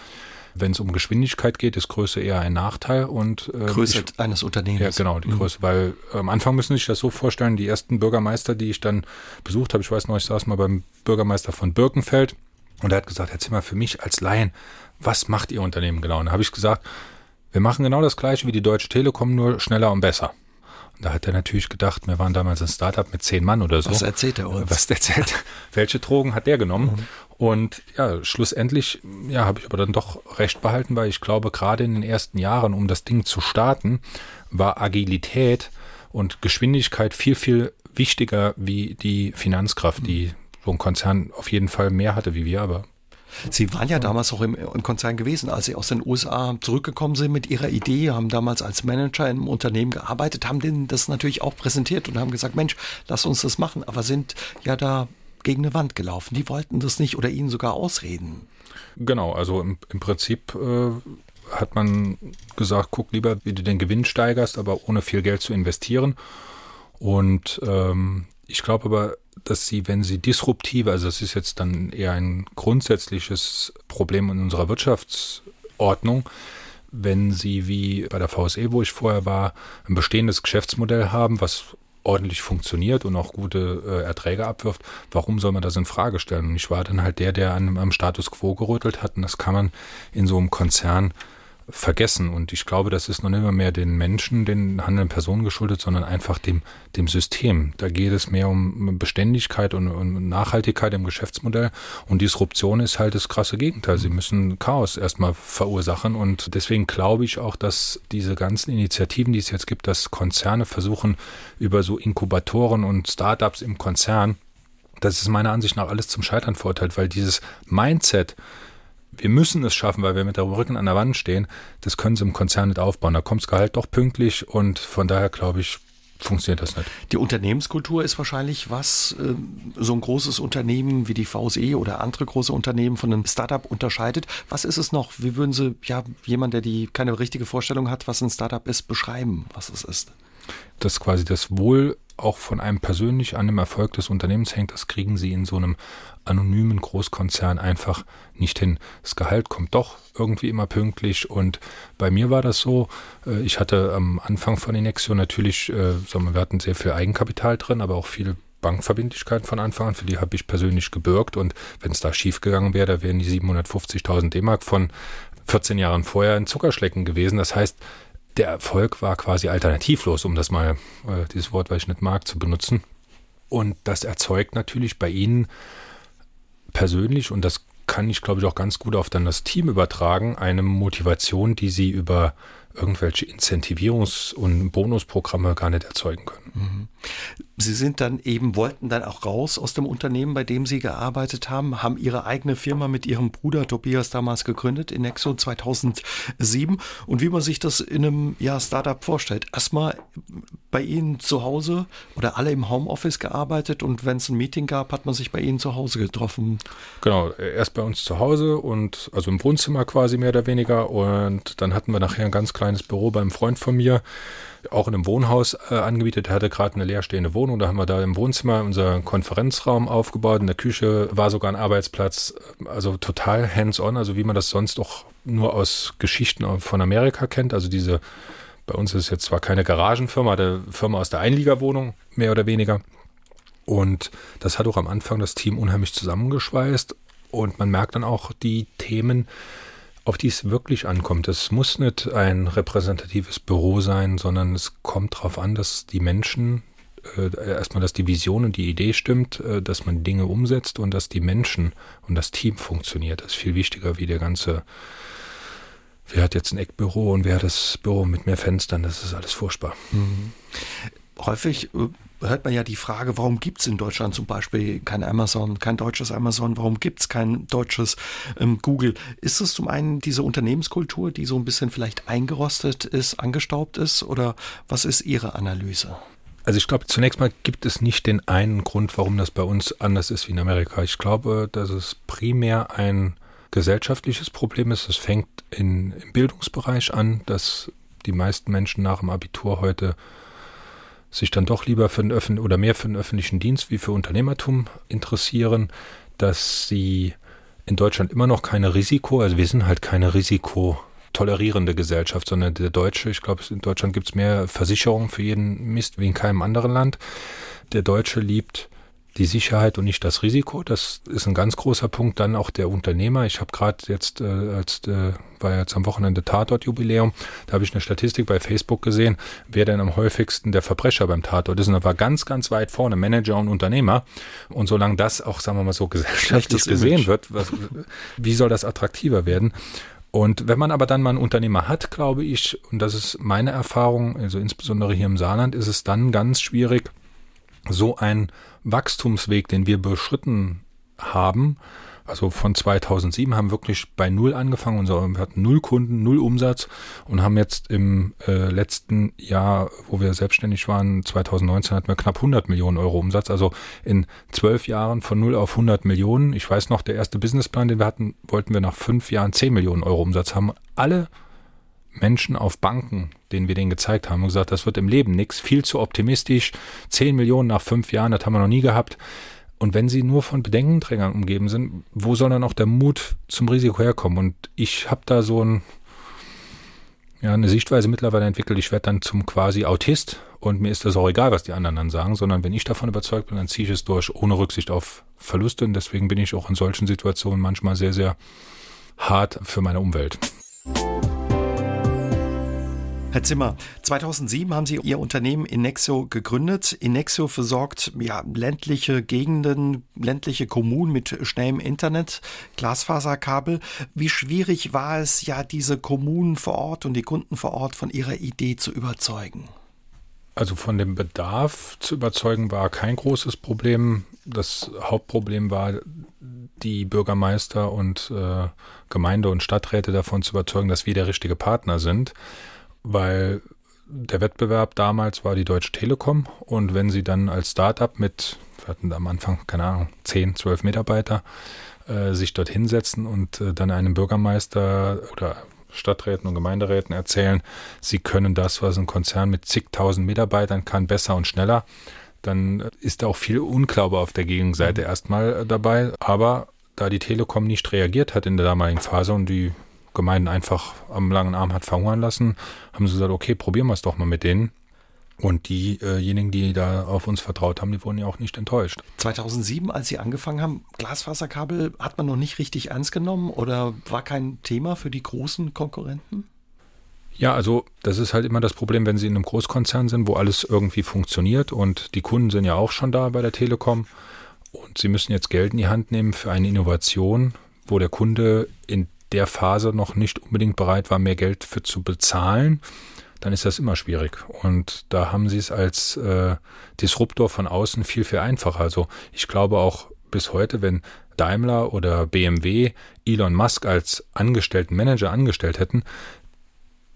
wenn es um Geschwindigkeit geht, ist Größe eher ein Nachteil und äh, Größe ich, eines Unternehmens. Ja, genau, die mhm. Größe, weil am Anfang müssen Sie sich das so vorstellen, die ersten Bürgermeister, die ich dann besucht habe, ich weiß noch, ich saß mal beim Bürgermeister von Birkenfeld und er hat gesagt, Herr Zimmer, für mich als Laien, was macht Ihr Unternehmen genau? Und da habe ich gesagt, wir machen genau das gleiche wie die Deutsche Telekom, nur schneller und besser. Und da hat er natürlich gedacht, wir waren damals ein Startup mit zehn Mann oder so. Was erzählt er uns? Was erzählt? Welche Drogen hat der genommen? Mhm. Und ja, schlussendlich, ja, habe ich aber dann doch recht behalten, weil ich glaube, gerade in den ersten Jahren, um das Ding zu starten, war Agilität und Geschwindigkeit viel, viel wichtiger wie die Finanzkraft, die so ein Konzern auf jeden Fall mehr hatte wie wir, aber Sie waren ja damals auch im, im, Konzern gewesen, als Sie aus den USA zurückgekommen sind mit Ihrer Idee, haben damals als Manager im Unternehmen gearbeitet, haben denen das natürlich auch präsentiert und haben gesagt, Mensch, lass uns das machen, aber sind ja da gegen eine Wand gelaufen. Die wollten das nicht oder ihnen sogar ausreden. Genau, also im, im Prinzip äh, hat man gesagt, guck lieber, wie du den Gewinn steigerst, aber ohne viel Geld zu investieren. Und ähm, ich glaube aber, dass sie, wenn sie disruptive, also das ist jetzt dann eher ein grundsätzliches Problem in unserer Wirtschaftsordnung, wenn sie wie bei der VSE, wo ich vorher war, ein bestehendes Geschäftsmodell haben, was ordentlich funktioniert und auch gute äh, Erträge abwirft, warum soll man das in Frage stellen? Und ich war dann halt der, der an, am Status quo gerüttelt hat und das kann man in so einem Konzern vergessen. Und ich glaube, das ist noch nicht mehr den Menschen, den handelnden Personen geschuldet, sondern einfach dem, dem System. Da geht es mehr um Beständigkeit und, und Nachhaltigkeit im Geschäftsmodell. Und Disruption ist halt das krasse Gegenteil. Sie müssen Chaos erstmal verursachen. Und deswegen glaube ich auch, dass diese ganzen Initiativen, die es jetzt gibt, dass Konzerne versuchen, über so Inkubatoren und Startups im Konzern, das ist meiner Ansicht nach alles zum Scheitern verurteilt, weil dieses Mindset, wir müssen es schaffen, weil wir mit der Rücken an der Wand stehen. Das können sie im Konzern nicht aufbauen. Da kommt das Gehalt doch pünktlich und von daher glaube ich, funktioniert das nicht. Die Unternehmenskultur ist wahrscheinlich was äh, so ein großes Unternehmen wie die VSE oder andere große Unternehmen von einem Startup unterscheidet. Was ist es noch? Wie würden Sie ja jemand, der die keine richtige Vorstellung hat, was ein Startup ist, beschreiben, was es ist? Das quasi das Wohl auch von einem persönlich an dem Erfolg des Unternehmens hängt, das kriegen sie in so einem anonymen Großkonzern einfach nicht hin. Das Gehalt kommt doch irgendwie immer pünktlich und bei mir war das so, äh, ich hatte am Anfang von Inexio natürlich, äh, wir hatten sehr viel Eigenkapital drin, aber auch viel Bankverbindlichkeiten von Anfang an, für die habe ich persönlich gebürgt und wenn es da schief gegangen wäre, da wären die 750.000 D-Mark von 14 Jahren vorher ein Zuckerschlecken gewesen. Das heißt, der Erfolg war quasi alternativlos, um das mal, äh, dieses Wort, weil ich nicht mag, zu benutzen. Und das erzeugt natürlich bei Ihnen persönlich, und das kann ich, glaube ich, auch ganz gut auf dann das Team übertragen, eine Motivation, die Sie über irgendwelche Incentivierungs- und Bonusprogramme gar nicht erzeugen können. Mhm. Sie sind dann eben, wollten dann auch raus aus dem Unternehmen, bei dem Sie gearbeitet haben, haben Ihre eigene Firma mit Ihrem Bruder Tobias damals gegründet, in Nexo 2007. Und wie man sich das in einem ja, Startup vorstellt, erstmal bei Ihnen zu Hause oder alle im Homeoffice gearbeitet und wenn es ein Meeting gab, hat man sich bei Ihnen zu Hause getroffen. Genau, erst bei uns zu Hause und also im Wohnzimmer quasi mehr oder weniger und dann hatten wir nachher ein ganz kleines Büro beim Freund von mir auch in einem Wohnhaus äh, angemietet. Er hatte gerade eine leerstehende Wohnung. Da haben wir da im Wohnzimmer unseren Konferenzraum aufgebaut. In der Küche war sogar ein Arbeitsplatz. Also total hands-on, also wie man das sonst auch nur aus Geschichten von Amerika kennt. Also diese, bei uns ist jetzt zwar keine Garagenfirma, eine Firma aus der Einliegerwohnung, mehr oder weniger. Und das hat auch am Anfang das Team unheimlich zusammengeschweißt. Und man merkt dann auch die Themen, auf die es wirklich ankommt. Es muss nicht ein repräsentatives Büro sein, sondern es kommt darauf an, dass die Menschen äh, erstmal, dass die Vision und die Idee stimmt, äh, dass man Dinge umsetzt und dass die Menschen und das Team funktioniert. Das ist viel wichtiger wie der ganze wer hat jetzt ein Eckbüro und wer hat das Büro mit mehr Fenstern, das ist alles furchtbar. Mhm. Häufig äh, hört man ja die Frage, warum gibt es in Deutschland zum Beispiel kein Amazon, kein deutsches Amazon, warum gibt es kein deutsches ähm, Google? Ist es zum einen diese Unternehmenskultur, die so ein bisschen vielleicht eingerostet ist, angestaubt ist oder was ist Ihre Analyse? Also ich glaube, zunächst mal gibt es nicht den einen Grund, warum das bei uns anders ist wie in Amerika. Ich glaube, dass es primär ein gesellschaftliches Problem ist. Es fängt in, im Bildungsbereich an, dass die meisten Menschen nach dem Abitur heute sich dann doch lieber für den Öffn oder mehr für den öffentlichen Dienst wie für Unternehmertum interessieren, dass sie in Deutschland immer noch keine Risiko, also wir sind halt keine risikotolerierende Gesellschaft, sondern der Deutsche, ich glaube, in Deutschland gibt es mehr Versicherungen für jeden Mist wie in keinem anderen Land. Der Deutsche liebt die Sicherheit und nicht das Risiko. Das ist ein ganz großer Punkt. Dann auch der Unternehmer. Ich habe gerade jetzt, äh, als äh, war jetzt am Wochenende Tatort-Jubiläum, da habe ich eine Statistik bei Facebook gesehen, wer denn am häufigsten der Verbrecher beim Tatort ist. Und da war ganz, ganz weit vorne Manager und Unternehmer. Und solange das auch, sagen wir mal so, gesellschaftlich gesehen wird, was, wie soll das attraktiver werden? Und wenn man aber dann mal einen Unternehmer hat, glaube ich, und das ist meine Erfahrung, also insbesondere hier im Saarland, ist es dann ganz schwierig, so ein Wachstumsweg, den wir beschritten haben, also von 2007 haben wir wirklich bei Null angefangen. Unser, wir hatten null Kunden, null Umsatz und haben jetzt im äh, letzten Jahr, wo wir selbstständig waren, 2019 hatten wir knapp 100 Millionen Euro Umsatz. Also in zwölf Jahren von null auf 100 Millionen. Ich weiß noch, der erste Businessplan, den wir hatten, wollten wir nach fünf Jahren 10 Millionen Euro Umsatz haben. Alle Menschen auf Banken, denen wir den gezeigt haben, und gesagt, das wird im Leben nichts, viel zu optimistisch, 10 Millionen nach fünf Jahren, das haben wir noch nie gehabt. Und wenn sie nur von Bedenkenträgern umgeben sind, wo soll dann auch der Mut zum Risiko herkommen? Und ich habe da so ein, ja, eine Sichtweise mittlerweile entwickelt, ich werde dann zum quasi Autist und mir ist das auch egal, was die anderen dann sagen, sondern wenn ich davon überzeugt bin, dann ziehe ich es durch, ohne Rücksicht auf Verluste. Und deswegen bin ich auch in solchen Situationen manchmal sehr, sehr hart für meine Umwelt. Herr Zimmer, 2007 haben Sie Ihr Unternehmen Inexio gegründet. Inexio versorgt ja, ländliche Gegenden, ländliche Kommunen mit schnellem Internet, Glasfaserkabel. Wie schwierig war es ja, diese Kommunen vor Ort und die Kunden vor Ort von Ihrer Idee zu überzeugen? Also von dem Bedarf zu überzeugen war kein großes Problem. Das Hauptproblem war, die Bürgermeister und äh, Gemeinde und Stadträte davon zu überzeugen, dass wir der richtige Partner sind weil der Wettbewerb damals war die Deutsche Telekom und wenn sie dann als Startup mit, wir hatten am Anfang, keine Ahnung, 10, 12 Mitarbeiter, äh, sich dort hinsetzen und äh, dann einem Bürgermeister oder Stadträten und Gemeinderäten erzählen, sie können das, was ein Konzern mit zigtausend Mitarbeitern kann, besser und schneller, dann ist da auch viel Unglaube auf der Gegenseite mhm. erstmal dabei. Aber da die Telekom nicht reagiert hat in der damaligen Phase und die Gemeinden einfach am langen Arm hat verhungern lassen, haben sie gesagt, okay, probieren wir es doch mal mit denen. Und diejenigen, die da auf uns vertraut haben, die wurden ja auch nicht enttäuscht. 2007, als Sie angefangen haben, Glasfaserkabel hat man noch nicht richtig ernst genommen oder war kein Thema für die großen Konkurrenten? Ja, also das ist halt immer das Problem, wenn Sie in einem Großkonzern sind, wo alles irgendwie funktioniert und die Kunden sind ja auch schon da bei der Telekom und Sie müssen jetzt Geld in die Hand nehmen für eine Innovation, wo der Kunde in der Phase noch nicht unbedingt bereit war, mehr Geld für zu bezahlen, dann ist das immer schwierig. Und da haben sie es als äh, Disruptor von außen viel, viel einfacher. Also ich glaube auch bis heute, wenn Daimler oder BMW Elon Musk als angestellten Manager angestellt hätten,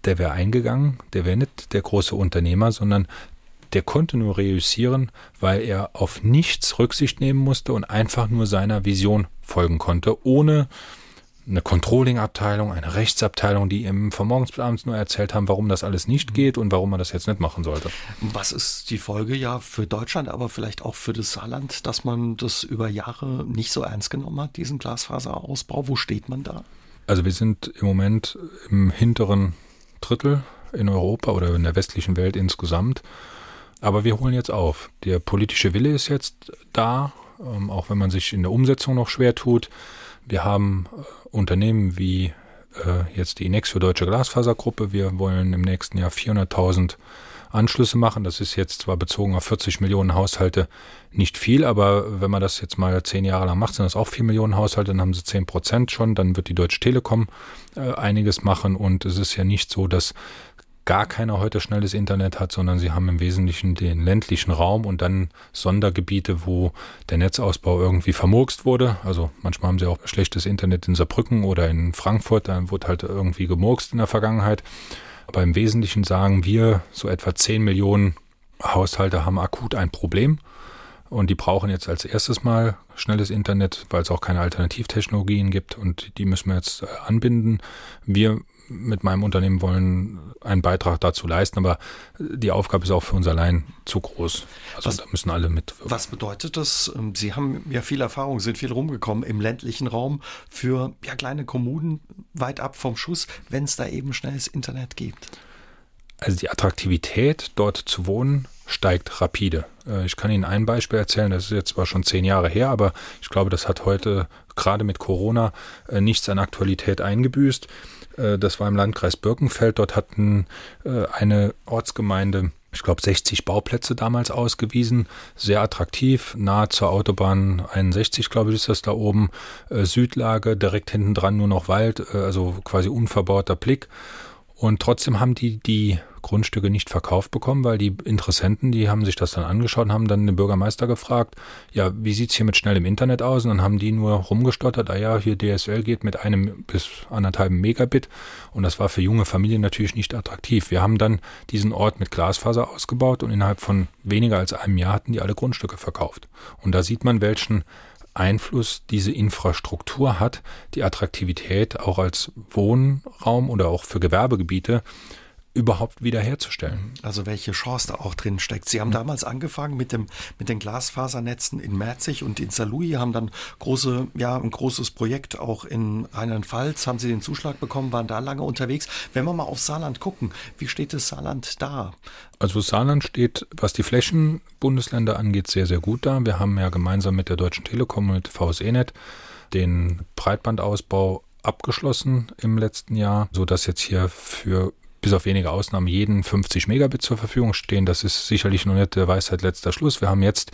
der wäre eingegangen, der wäre nicht der große Unternehmer, sondern der konnte nur reüssieren, weil er auf nichts Rücksicht nehmen musste und einfach nur seiner Vision folgen konnte, ohne eine Controlling-Abteilung, eine Rechtsabteilung, die ihm von morgens bis abends nur erzählt haben, warum das alles nicht mhm. geht und warum man das jetzt nicht machen sollte. Was ist die Folge ja für Deutschland, aber vielleicht auch für das Saarland, dass man das über Jahre nicht so ernst genommen hat, diesen Glasfaserausbau? Wo steht man da? Also wir sind im Moment im hinteren Drittel in Europa oder in der westlichen Welt insgesamt. Aber wir holen jetzt auf. Der politische Wille ist jetzt da, ähm, auch wenn man sich in der Umsetzung noch schwer tut. Wir haben äh, Unternehmen wie äh, jetzt die Inexio Deutsche Glasfasergruppe. Wir wollen im nächsten Jahr 400.000 Anschlüsse machen. Das ist jetzt zwar bezogen auf 40 Millionen Haushalte nicht viel, aber wenn man das jetzt mal zehn Jahre lang macht, sind das auch 4 Millionen Haushalte, dann haben sie 10 Prozent schon. Dann wird die Deutsche Telekom äh, einiges machen und es ist ja nicht so, dass gar keiner heute schnelles Internet hat, sondern sie haben im Wesentlichen den ländlichen Raum und dann Sondergebiete, wo der Netzausbau irgendwie vermurkst wurde. Also manchmal haben sie auch schlechtes Internet in Saarbrücken oder in Frankfurt, da wurde halt irgendwie gemurkst in der Vergangenheit. Aber im Wesentlichen sagen wir, so etwa 10 Millionen Haushalte haben akut ein Problem. Und die brauchen jetzt als erstes mal schnelles Internet, weil es auch keine Alternativtechnologien gibt und die müssen wir jetzt äh, anbinden. Wir mit meinem Unternehmen wollen einen Beitrag dazu leisten, aber die Aufgabe ist auch für uns allein zu groß. Also was, da müssen alle mit. Was bedeutet das? Ähm, Sie haben ja viel Erfahrung, sind viel rumgekommen im ländlichen Raum für ja, kleine Kommunen weit ab vom Schuss, wenn es da eben schnelles Internet gibt. Also die Attraktivität, dort zu wohnen, steigt rapide. Äh, ich kann Ihnen ein Beispiel erzählen, das ist jetzt zwar schon zehn Jahre her, aber ich glaube, das hat heute gerade mit Corona äh, nichts an Aktualität eingebüßt. Äh, das war im Landkreis Birkenfeld. Dort hatten äh, eine Ortsgemeinde ich glaube, 60 Bauplätze damals ausgewiesen. Sehr attraktiv, nahe zur Autobahn 61, glaube ich, ist das da oben. Äh, Südlage, direkt hinten dran nur noch Wald, also quasi unverbauter Blick. Und trotzdem haben die die Grundstücke nicht verkauft bekommen, weil die Interessenten, die haben sich das dann angeschaut und haben dann den Bürgermeister gefragt, ja, wie sieht's hier mit schnellem Internet aus? Und dann haben die nur rumgestottert, ah ja, hier DSL geht mit einem bis anderthalb Megabit. Und das war für junge Familien natürlich nicht attraktiv. Wir haben dann diesen Ort mit Glasfaser ausgebaut und innerhalb von weniger als einem Jahr hatten die alle Grundstücke verkauft. Und da sieht man, welchen Einfluss diese Infrastruktur hat, die Attraktivität auch als Wohnraum oder auch für Gewerbegebiete überhaupt wiederherzustellen. Also welche Chance da auch drin steckt. Sie haben mhm. damals angefangen mit dem mit den Glasfasernetzen in Merzig und in Saarlouis, haben dann große ja ein großes Projekt auch in Rheinland-Pfalz, haben Sie den Zuschlag bekommen, waren da lange unterwegs. Wenn wir mal auf Saarland gucken, wie steht das Saarland da? Also Saarland steht, was die Flächenbundesländer angeht, sehr sehr gut da. Wir haben ja gemeinsam mit der Deutschen Telekom und mit VSEnet den Breitbandausbau abgeschlossen im letzten Jahr, so dass jetzt hier für bis auf wenige Ausnahmen jeden 50 Megabit zur Verfügung stehen. Das ist sicherlich noch nicht der Weisheit letzter Schluss. Wir haben jetzt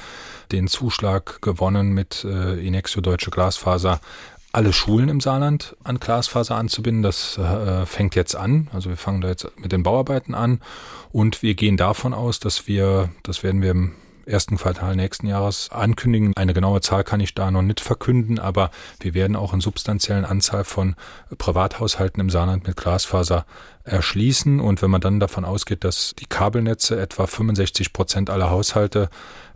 den Zuschlag gewonnen mit äh, Inexio Deutsche Glasfaser alle Schulen im Saarland an Glasfaser anzubinden. Das äh, fängt jetzt an. Also wir fangen da jetzt mit den Bauarbeiten an und wir gehen davon aus, dass wir, das werden wir ersten Quartal nächsten Jahres ankündigen. Eine genaue Zahl kann ich da noch nicht verkünden, aber wir werden auch eine substanziellen Anzahl von Privathaushalten im Saarland mit Glasfaser erschließen. Und wenn man dann davon ausgeht, dass die Kabelnetze etwa 65 Prozent aller Haushalte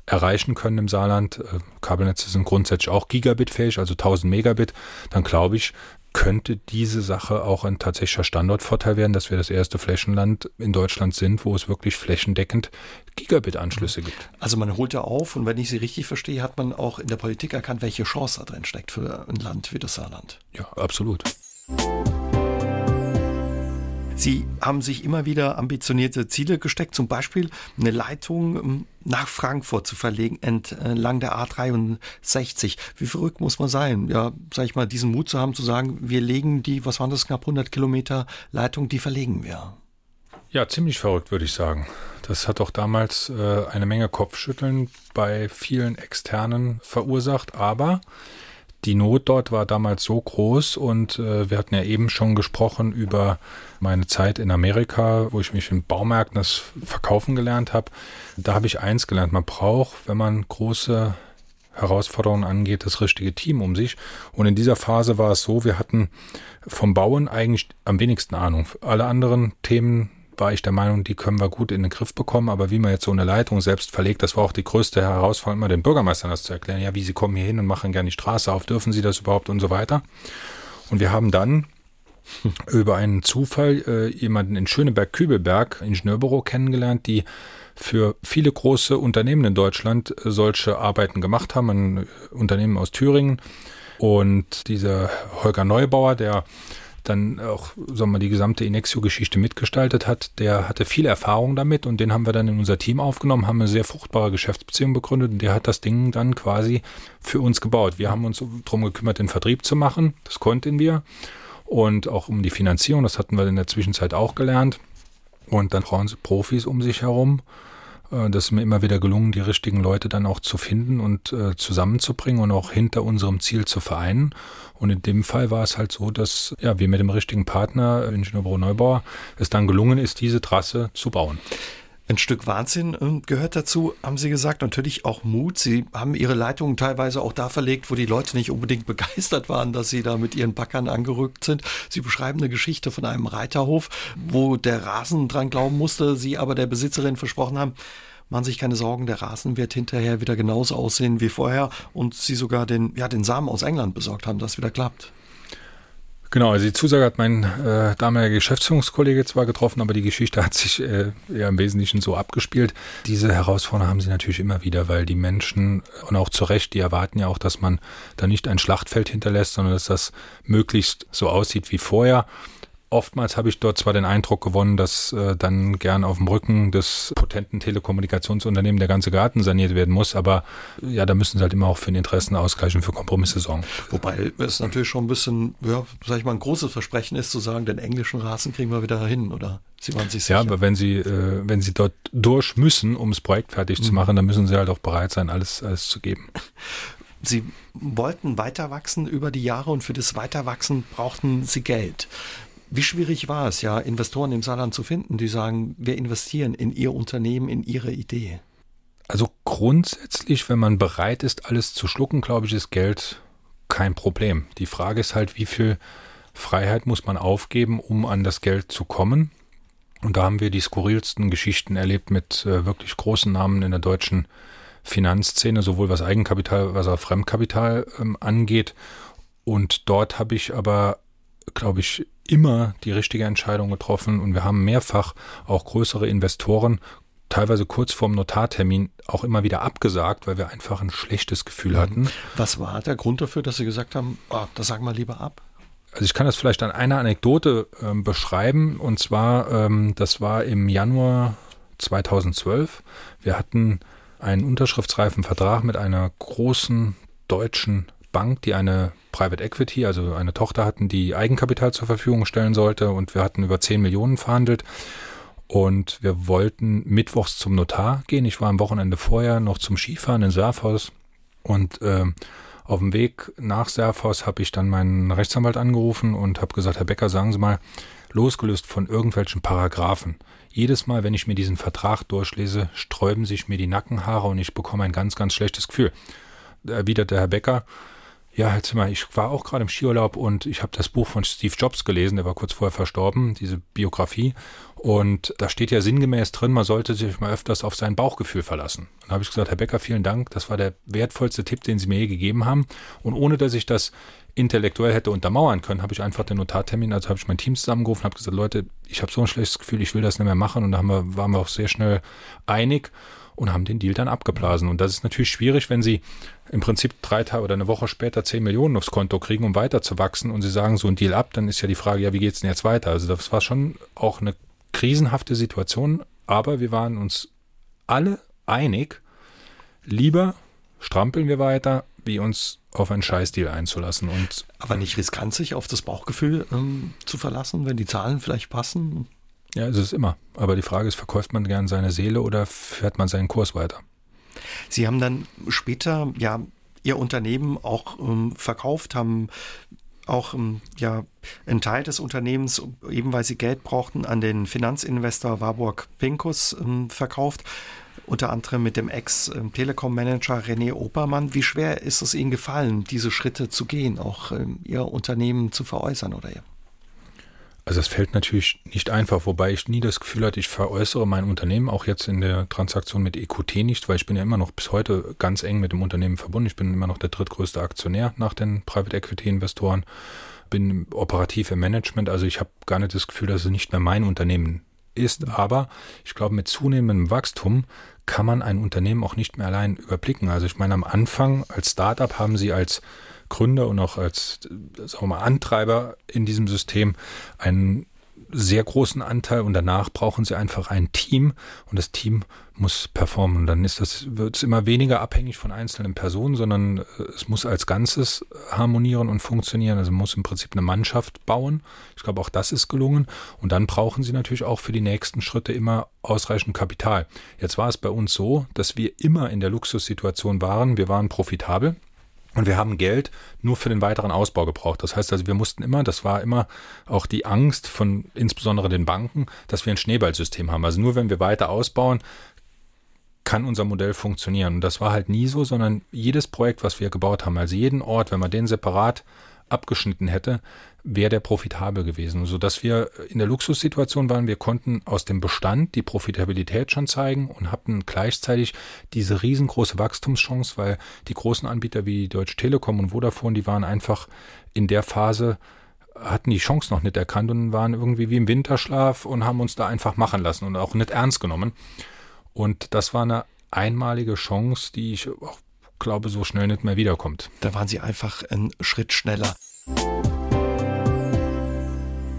erreichen können im Saarland. Äh, Kabelnetze sind grundsätzlich auch gigabitfähig, also 1000 Megabit. Dann glaube ich, könnte diese Sache auch ein tatsächlicher Standortvorteil werden, dass wir das erste Flächenland in Deutschland sind, wo es wirklich flächendeckend Gigabit-Anschlüsse gibt. Also man holt ja auf und wenn ich Sie richtig verstehe, hat man auch in der Politik erkannt, welche Chance da drin steckt für ein Land wie das Saarland. Ja, absolut. Sie haben sich immer wieder ambitionierte Ziele gesteckt, zum Beispiel eine Leitung ähm, nach Frankfurt zu verlegen, entlang der A63. Wie verrückt muss man sein, ja, sag ich mal, diesen Mut zu haben, zu sagen, wir legen die, was waren das, knapp 100 Kilometer Leitung, die verlegen wir. Ja, ziemlich verrückt, würde ich sagen. Das hat auch damals äh, eine Menge Kopfschütteln bei vielen Externen verursacht, aber die Not dort war damals so groß und äh, wir hatten ja eben schon gesprochen über meine Zeit in Amerika, wo ich mich in Baumärkten das Verkaufen gelernt habe. Da habe ich eins gelernt, man braucht, wenn man große Herausforderungen angeht, das richtige Team um sich. Und in dieser Phase war es so, wir hatten vom Bauen eigentlich am wenigsten Ahnung. Alle anderen Themen war ich der Meinung, die können wir gut in den Griff bekommen. Aber wie man jetzt so eine Leitung selbst verlegt, das war auch die größte Herausforderung, immer den Bürgermeistern das zu erklären. Ja, wie sie kommen hier hin und machen gerne die Straße auf, dürfen sie das überhaupt und so weiter. Und wir haben dann über einen Zufall äh, jemanden in Schöneberg-Kübelberg, Ingenieurbüro, kennengelernt, die für viele große Unternehmen in Deutschland äh, solche Arbeiten gemacht haben. Ein Unternehmen aus Thüringen. Und dieser Holger Neubauer, der dann auch, sagen wir, die gesamte Inexio-Geschichte mitgestaltet hat, der hatte viel Erfahrung damit und den haben wir dann in unser Team aufgenommen, haben eine sehr fruchtbare Geschäftsbeziehung begründet und der hat das Ding dann quasi für uns gebaut. Wir haben uns darum gekümmert, den Vertrieb zu machen, das konnten wir. Und auch um die Finanzierung, das hatten wir in der Zwischenzeit auch gelernt. Und dann brauchen sie Profis um sich herum das ist mir immer wieder gelungen, die richtigen Leute dann auch zu finden und äh, zusammenzubringen und auch hinter unserem Ziel zu vereinen. Und in dem Fall war es halt so, dass ja, wir mit dem richtigen Partner, Ingenieurbüro Neubauer, es dann gelungen ist, diese Trasse zu bauen. Ein Stück Wahnsinn ähm, gehört dazu, haben Sie gesagt. Natürlich auch Mut. Sie haben Ihre Leitungen teilweise auch da verlegt, wo die Leute nicht unbedingt begeistert waren, dass Sie da mit Ihren Backern angerückt sind. Sie beschreiben eine Geschichte von einem Reiterhof, wo der Rasen dran glauben musste, Sie aber der Besitzerin versprochen haben, machen sich keine Sorgen, der Rasen wird hinterher wieder genauso aussehen wie vorher und Sie sogar den, ja, den Samen aus England besorgt haben, dass wieder klappt. Genau, also die Zusage hat mein äh, damaliger Geschäftsführungskollege zwar getroffen, aber die Geschichte hat sich äh, ja im Wesentlichen so abgespielt. Diese Herausforderungen haben sie natürlich immer wieder, weil die Menschen und auch zu Recht, die erwarten ja auch, dass man da nicht ein Schlachtfeld hinterlässt, sondern dass das möglichst so aussieht wie vorher oftmals habe ich dort zwar den Eindruck gewonnen, dass äh, dann gern auf dem Rücken des potenten Telekommunikationsunternehmens der ganze Garten saniert werden muss, aber ja, da müssen sie halt immer auch für den Interessenausgleich und für Kompromisse sorgen. Wobei es natürlich schon ein bisschen, ja, sag ich mal, ein großes Versprechen ist zu sagen, den englischen Rasen kriegen wir wieder hin, oder? Sie waren sich sicher. Ja, aber wenn Sie, äh, wenn Sie dort durch müssen, um das Projekt fertig mhm. zu machen, dann müssen Sie halt auch bereit sein, alles, alles zu geben. Sie wollten weiter wachsen über die Jahre und für das Weiterwachsen brauchten Sie Geld. Wie schwierig war es ja, Investoren im Saarland zu finden, die sagen, wir investieren in ihr Unternehmen, in ihre Idee? Also grundsätzlich, wenn man bereit ist, alles zu schlucken, glaube ich, ist Geld kein Problem. Die Frage ist halt, wie viel Freiheit muss man aufgeben, um an das Geld zu kommen? Und da haben wir die skurrilsten Geschichten erlebt mit äh, wirklich großen Namen in der deutschen Finanzszene, sowohl was Eigenkapital als auch Fremdkapital ähm, angeht. Und dort habe ich aber, glaube ich, immer die richtige Entscheidung getroffen und wir haben mehrfach auch größere Investoren teilweise kurz vorm Notartermin auch immer wieder abgesagt, weil wir einfach ein schlechtes Gefühl hatten. Was war der Grund dafür, dass Sie gesagt haben, oh, das sagen wir lieber ab? Also ich kann das vielleicht an einer Anekdote äh, beschreiben und zwar, ähm, das war im Januar 2012. Wir hatten einen unterschriftsreifen Vertrag mit einer großen deutschen Bank, die eine Private Equity, also eine Tochter hatten, die Eigenkapital zur Verfügung stellen sollte und wir hatten über 10 Millionen verhandelt. Und wir wollten mittwochs zum Notar gehen. Ich war am Wochenende vorher noch zum Skifahren in Surfhaus und äh, auf dem Weg nach Surfhaus habe ich dann meinen Rechtsanwalt angerufen und habe gesagt, Herr Becker, sagen Sie mal, losgelöst von irgendwelchen Paragraphen. Jedes Mal, wenn ich mir diesen Vertrag durchlese, sträuben sich mir die Nackenhaare und ich bekomme ein ganz, ganz schlechtes Gefühl. Erwiderte Herr Becker, ja, Herr Zimmer, ich war auch gerade im Skiurlaub und ich habe das Buch von Steve Jobs gelesen, der war kurz vorher verstorben, diese Biografie. Und da steht ja sinngemäß drin, man sollte sich mal öfters auf sein Bauchgefühl verlassen. Und da habe ich gesagt, Herr Becker, vielen Dank, das war der wertvollste Tipp, den Sie mir je gegeben haben. Und ohne dass ich das intellektuell hätte untermauern können, habe ich einfach den Notartermin, also habe ich mein Team zusammengerufen, habe gesagt, Leute, ich habe so ein schlechtes Gefühl, ich will das nicht mehr machen. Und da haben wir, waren wir auch sehr schnell einig und haben den Deal dann abgeblasen. Und das ist natürlich schwierig, wenn Sie im Prinzip drei Tage oder eine Woche später 10 Millionen aufs Konto kriegen, um weiter zu wachsen und Sie sagen so ein Deal ab, dann ist ja die Frage, ja, wie geht's denn jetzt weiter? Also das war schon auch eine krisenhafte Situation, aber wir waren uns alle einig, lieber strampeln wir weiter, wie uns auf einen Scheißdeal einzulassen. Und, aber nicht riskant, sich auf das Bauchgefühl ähm, zu verlassen, wenn die Zahlen vielleicht passen? Ja, ist es immer. Aber die Frage ist, verkauft man gern seine Seele oder fährt man seinen Kurs weiter? Sie haben dann später ja Ihr Unternehmen auch ähm, verkauft, haben auch ähm, ja einen Teil des Unternehmens, eben weil Sie Geld brauchten, an den Finanzinvestor Warburg Pinkus ähm, verkauft. Unter anderem mit dem Ex-Telekom-Manager René Obermann. Wie schwer ist es Ihnen gefallen, diese Schritte zu gehen, auch ähm, Ihr Unternehmen zu veräußern oder also es fällt natürlich nicht einfach, wobei ich nie das Gefühl hatte, ich veräußere mein Unternehmen, auch jetzt in der Transaktion mit EQT nicht, weil ich bin ja immer noch bis heute ganz eng mit dem Unternehmen verbunden. Ich bin immer noch der drittgrößte Aktionär nach den Private Equity Investoren, bin operativ im Management, also ich habe gar nicht das Gefühl, dass es nicht mehr mein Unternehmen ist, aber ich glaube, mit zunehmendem Wachstum kann man ein Unternehmen auch nicht mehr allein überblicken. Also ich meine, am Anfang als Startup haben sie als Gründer und auch als sagen wir mal, Antreiber in diesem System einen sehr großen Anteil und danach brauchen sie einfach ein Team und das Team muss performen. Und dann ist das, wird es immer weniger abhängig von einzelnen Personen, sondern äh, es muss als Ganzes harmonieren und funktionieren. Also muss im Prinzip eine Mannschaft bauen. Ich glaube, auch das ist gelungen. Und dann brauchen sie natürlich auch für die nächsten Schritte immer ausreichend Kapital. Jetzt war es bei uns so, dass wir immer in der Luxussituation waren. Wir waren profitabel. Und wir haben Geld nur für den weiteren Ausbau gebraucht. Das heißt also, wir mussten immer, das war immer auch die Angst von insbesondere den Banken, dass wir ein Schneeballsystem haben. Also nur wenn wir weiter ausbauen, kann unser Modell funktionieren. Und das war halt nie so, sondern jedes Projekt, was wir gebaut haben, also jeden Ort, wenn man den separat abgeschnitten hätte, wäre der profitabel gewesen, sodass wir in der Luxussituation waren. Wir konnten aus dem Bestand die Profitabilität schon zeigen und hatten gleichzeitig diese riesengroße Wachstumschance, weil die großen Anbieter wie Deutsche Telekom und Vodafone, die waren einfach in der Phase hatten die Chance noch nicht erkannt und waren irgendwie wie im Winterschlaf und haben uns da einfach machen lassen und auch nicht ernst genommen. Und das war eine einmalige Chance, die ich auch glaube, so schnell nicht mehr wiederkommt. Da waren Sie einfach einen Schritt schneller.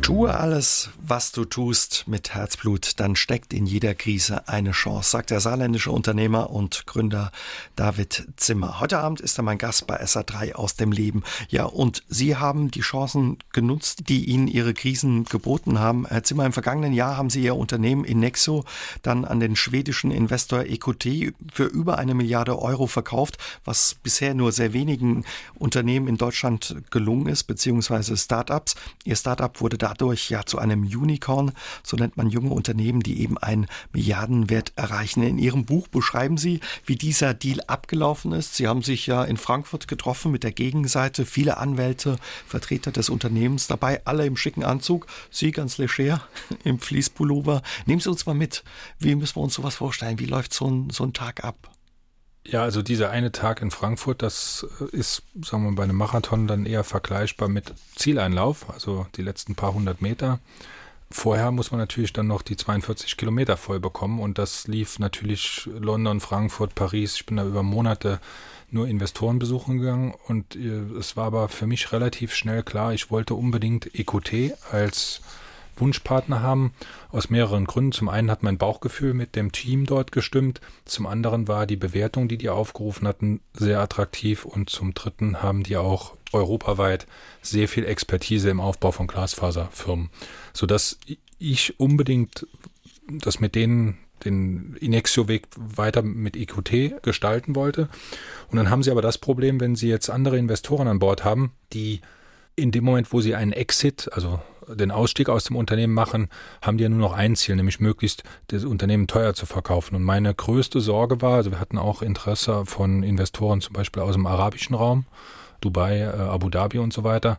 Tue alles, was du tust, mit Herzblut, dann steckt in jeder Krise eine Chance, sagt der saarländische Unternehmer und Gründer David Zimmer. Heute Abend ist er mein Gast bei SA3 aus dem Leben. Ja, und Sie haben die Chancen genutzt, die Ihnen Ihre Krisen geboten haben. Herr Zimmer, im vergangenen Jahr haben Sie Ihr Unternehmen Inexo dann an den schwedischen Investor EQT für über eine Milliarde Euro verkauft, was bisher nur sehr wenigen Unternehmen in Deutschland gelungen ist, beziehungsweise Startups. Ihr Startup wurde da dadurch ja zu einem Unicorn, so nennt man junge Unternehmen, die eben einen Milliardenwert erreichen. In Ihrem Buch beschreiben Sie, wie dieser Deal abgelaufen ist. Sie haben sich ja in Frankfurt getroffen mit der Gegenseite, viele Anwälte, Vertreter des Unternehmens dabei, alle im schicken Anzug, Sie ganz leger im Fließpullover. Nehmen Sie uns mal mit. Wie müssen wir uns sowas vorstellen? Wie läuft so ein, so ein Tag ab? Ja, also dieser eine Tag in Frankfurt, das äh, ist, sagen wir, bei einem Marathon dann eher vergleichbar mit Zieleinlauf, also die letzten paar hundert Meter. Vorher muss man natürlich dann noch die 42 Kilometer voll bekommen und das lief natürlich London, Frankfurt, Paris. Ich bin da über Monate nur Investoren besuchen gegangen und äh, es war aber für mich relativ schnell klar, ich wollte unbedingt EQT als Wunschpartner haben, aus mehreren Gründen. Zum einen hat mein Bauchgefühl mit dem Team dort gestimmt, zum anderen war die Bewertung, die die aufgerufen hatten, sehr attraktiv und zum dritten haben die auch europaweit sehr viel Expertise im Aufbau von Glasfaserfirmen, sodass ich unbedingt das mit denen den Inexio-Weg weiter mit EQT gestalten wollte. Und dann haben sie aber das Problem, wenn sie jetzt andere Investoren an Bord haben, die in dem Moment, wo sie einen Exit, also den Ausstieg aus dem Unternehmen machen, haben die ja nur noch ein Ziel, nämlich möglichst das Unternehmen teuer zu verkaufen. Und meine größte Sorge war, also wir hatten auch Interesse von Investoren zum Beispiel aus dem arabischen Raum, Dubai, äh, Abu Dhabi und so weiter.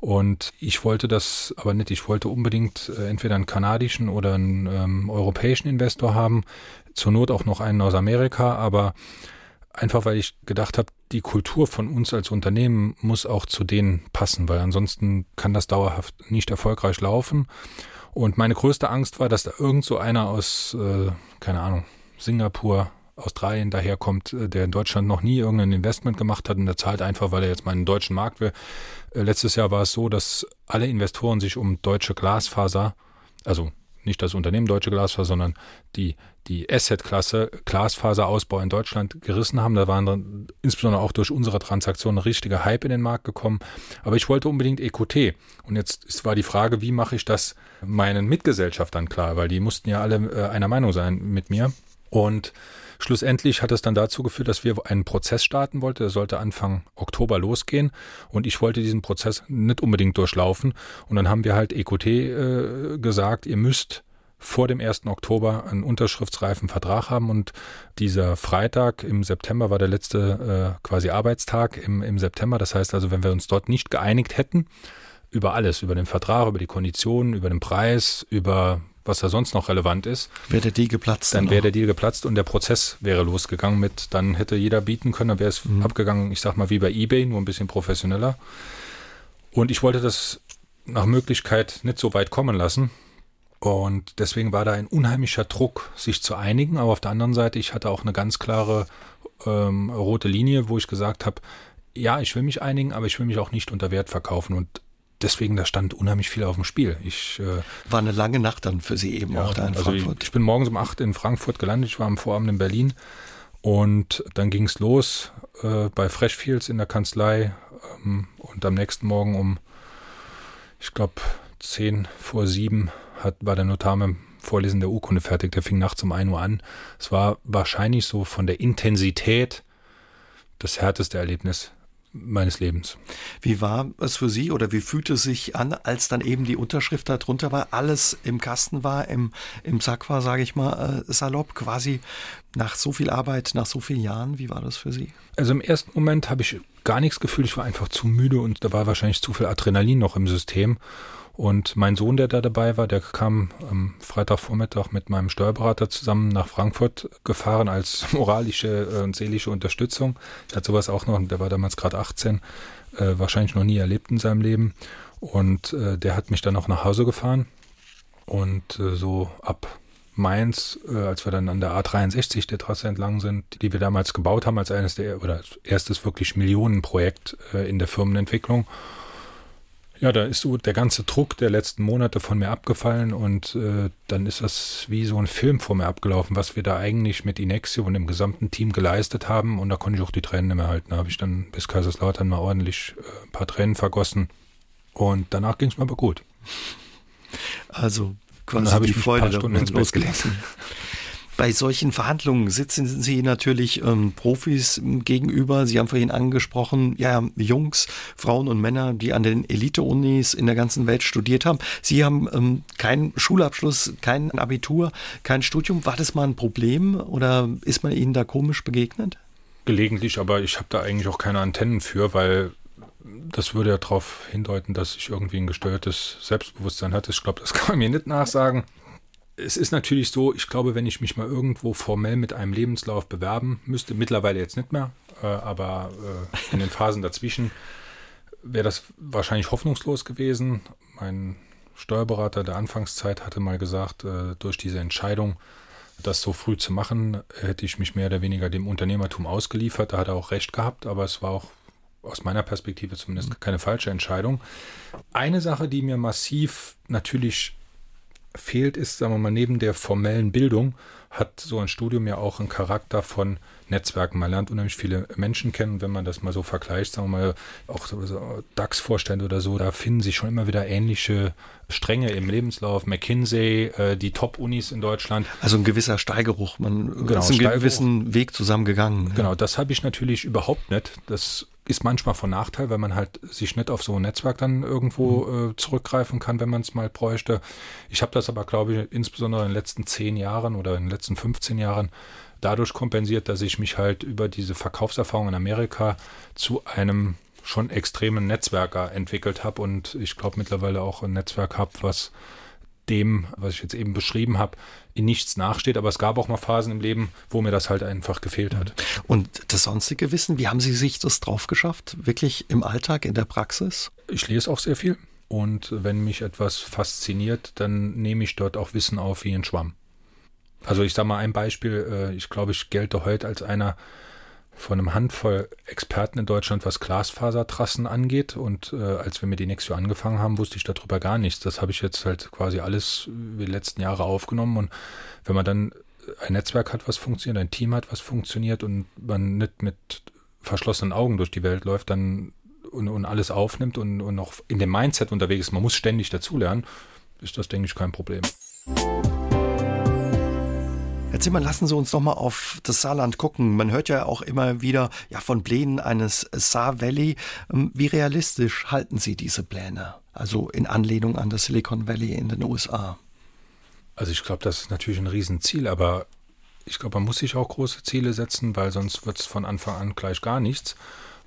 Und ich wollte das aber nicht. Ich wollte unbedingt äh, entweder einen kanadischen oder einen ähm, europäischen Investor haben, zur Not auch noch einen aus Amerika, aber einfach weil ich gedacht habe, die Kultur von uns als Unternehmen muss auch zu denen passen, weil ansonsten kann das dauerhaft nicht erfolgreich laufen. Und meine größte Angst war, dass da irgend so einer aus, äh, keine Ahnung, Singapur, Australien daherkommt, äh, der in Deutschland noch nie irgendein Investment gemacht hat und der zahlt einfach, weil er jetzt mal in den deutschen Markt will. Äh, letztes Jahr war es so, dass alle Investoren sich um deutsche Glasfaser, also nicht das Unternehmen Deutsche Glasfaser, sondern die, die Asset-Klasse Glasfaserausbau in Deutschland gerissen haben. Da waren dann insbesondere auch durch unsere Transaktion ein richtiger Hype in den Markt gekommen. Aber ich wollte unbedingt EQT. Und jetzt war die Frage, wie mache ich das meinen Mitgesellschaftern klar? Weil die mussten ja alle äh, einer Meinung sein mit mir. Und Schlussendlich hat es dann dazu geführt, dass wir einen Prozess starten wollten. Der sollte Anfang Oktober losgehen und ich wollte diesen Prozess nicht unbedingt durchlaufen. Und dann haben wir halt EQT äh, gesagt, ihr müsst vor dem 1. Oktober einen unterschriftsreifen Vertrag haben und dieser Freitag im September war der letzte äh, quasi Arbeitstag im, im September. Das heißt also, wenn wir uns dort nicht geeinigt hätten, über alles, über den Vertrag, über die Konditionen, über den Preis, über was da sonst noch relevant ist. Wäre der Deal geplatzt. Dann wäre der Deal geplatzt und der Prozess wäre losgegangen mit, dann hätte jeder bieten können, dann wäre es mhm. abgegangen, ich sag mal wie bei eBay, nur ein bisschen professioneller. Und ich wollte das nach Möglichkeit nicht so weit kommen lassen. Und deswegen war da ein unheimlicher Druck, sich zu einigen. Aber auf der anderen Seite, ich hatte auch eine ganz klare ähm, rote Linie, wo ich gesagt habe, ja, ich will mich einigen, aber ich will mich auch nicht unter Wert verkaufen. Und deswegen, da stand unheimlich viel auf dem Spiel. Ich, äh, War eine lange Nacht dann für Sie eben ja, auch da in also Frankfurt. Ich, ich, bin morgens um acht in Frankfurt gelandet, ich war am Vorabend in Berlin und dann ging es los äh, bei Freshfields in der Kanzlei ähm, und am nächsten Morgen um, ich glaube, zehn vor sieben hat, war der Notar mit dem Vorlesen der Urkunde fertig. Der fing nachts um ein Uhr an. Es war wahrscheinlich so von der Intensität das härteste Erlebnis meines Lebens. Wie war es für Sie oder wie fühlte es sich an, als dann eben die Unterschrift darunter war, alles im Kasten war, im, im Sack war, sage ich mal, äh, salopp, quasi nach so viel Arbeit, nach so vielen Jahren, wie war das für Sie? Also im ersten Moment habe ich gar nichts gefühlt, ich war einfach zu müde und da war wahrscheinlich zu viel Adrenalin noch im System und mein Sohn, der da dabei war, der kam am Freitagvormittag mit meinem Steuerberater zusammen nach Frankfurt gefahren als moralische äh, und seelische Unterstützung. Der hat sowas auch noch, der war damals gerade 18, äh, wahrscheinlich noch nie erlebt in seinem Leben. Und äh, der hat mich dann auch nach Hause gefahren. Und so ab Mainz, als wir dann an der A63 der Trasse entlang sind, die wir damals gebaut haben als eines der oder als erstes wirklich Millionenprojekt in der Firmenentwicklung. Ja, da ist so der ganze Druck der letzten Monate von mir abgefallen und äh, dann ist das wie so ein Film vor mir abgelaufen, was wir da eigentlich mit Inexio und dem gesamten Team geleistet haben und da konnte ich auch die Tränen nicht mehr halten. Da habe ich dann bis Kaiserslautern mal ordentlich äh, ein paar Tränen vergossen und danach ging es mir aber gut. Also quasi die Freude Stunden ins losgelassen. Bei solchen Verhandlungen sitzen Sie natürlich ähm, Profis gegenüber. Sie haben vorhin angesprochen, ja, Jungs, Frauen und Männer, die an den Elite-Unis in der ganzen Welt studiert haben. Sie haben ähm, keinen Schulabschluss, kein Abitur, kein Studium. War das mal ein Problem oder ist man Ihnen da komisch begegnet? Gelegentlich, aber ich habe da eigentlich auch keine Antennen für, weil das würde ja darauf hindeuten, dass ich irgendwie ein gestörtes Selbstbewusstsein hatte. Ich glaube, das kann man mir nicht nachsagen es ist natürlich so, ich glaube, wenn ich mich mal irgendwo formell mit einem Lebenslauf bewerben müsste, mittlerweile jetzt nicht mehr, äh, aber äh, in den Phasen dazwischen wäre das wahrscheinlich hoffnungslos gewesen. Mein Steuerberater der Anfangszeit hatte mal gesagt, äh, durch diese Entscheidung, das so früh zu machen, hätte ich mich mehr oder weniger dem Unternehmertum ausgeliefert. Da hat er auch recht gehabt, aber es war auch aus meiner Perspektive zumindest keine falsche Entscheidung. Eine Sache, die mir massiv natürlich fehlt, ist, sagen wir mal, neben der formellen Bildung hat so ein Studium ja auch einen Charakter von Netzwerken. Man lernt unheimlich viele Menschen kennen. Wenn man das mal so vergleicht, sagen wir mal, auch so, DAX-Vorstände oder so, da finden sich schon immer wieder ähnliche Stränge im Lebenslauf. McKinsey, äh, die Top-Unis in Deutschland. Also ein gewisser Steigeruch. Man genau, ist einen gewissen Weg zusammengegangen. Genau, das habe ich natürlich überhaupt nicht. Das ist manchmal von Nachteil, weil man halt sich nicht auf so ein Netzwerk dann irgendwo mhm. äh, zurückgreifen kann, wenn man es mal bräuchte. Ich habe das aber, glaube ich, insbesondere in den letzten zehn Jahren oder in den letzten 15 Jahren dadurch kompensiert, dass ich mich halt über diese Verkaufserfahrung in Amerika zu einem schon extremen Netzwerker entwickelt habe und ich glaube mittlerweile auch ein Netzwerk habe, was dem, was ich jetzt eben beschrieben habe, in nichts nachsteht. Aber es gab auch mal Phasen im Leben, wo mir das halt einfach gefehlt hat. Und das sonstige Wissen, wie haben Sie sich das drauf geschafft? Wirklich im Alltag, in der Praxis? Ich lese auch sehr viel. Und wenn mich etwas fasziniert, dann nehme ich dort auch Wissen auf wie ein Schwamm. Also ich sage mal ein Beispiel, äh, ich glaube, ich gelte heute als einer von einem Handvoll Experten in Deutschland, was Glasfasertrassen angeht. Und äh, als wir mit Inexio angefangen haben, wusste ich darüber gar nichts. Das habe ich jetzt halt quasi alles die letzten Jahre aufgenommen. Und wenn man dann ein Netzwerk hat, was funktioniert, ein Team hat, was funktioniert und man nicht mit verschlossenen Augen durch die Welt läuft, dann und, und alles aufnimmt und, und auch in dem Mindset unterwegs ist, man muss ständig dazulernen, ist das, denke ich, kein Problem. Herr Zimmer, lassen Sie uns noch mal auf das Saarland gucken. Man hört ja auch immer wieder ja, von Plänen eines Saar Valley. Ähm, wie realistisch halten Sie diese Pläne? Also in Anlehnung an das Silicon Valley in den USA. Also ich glaube, das ist natürlich ein Riesenziel, aber ich glaube, man muss sich auch große Ziele setzen, weil sonst wird es von Anfang an gleich gar nichts.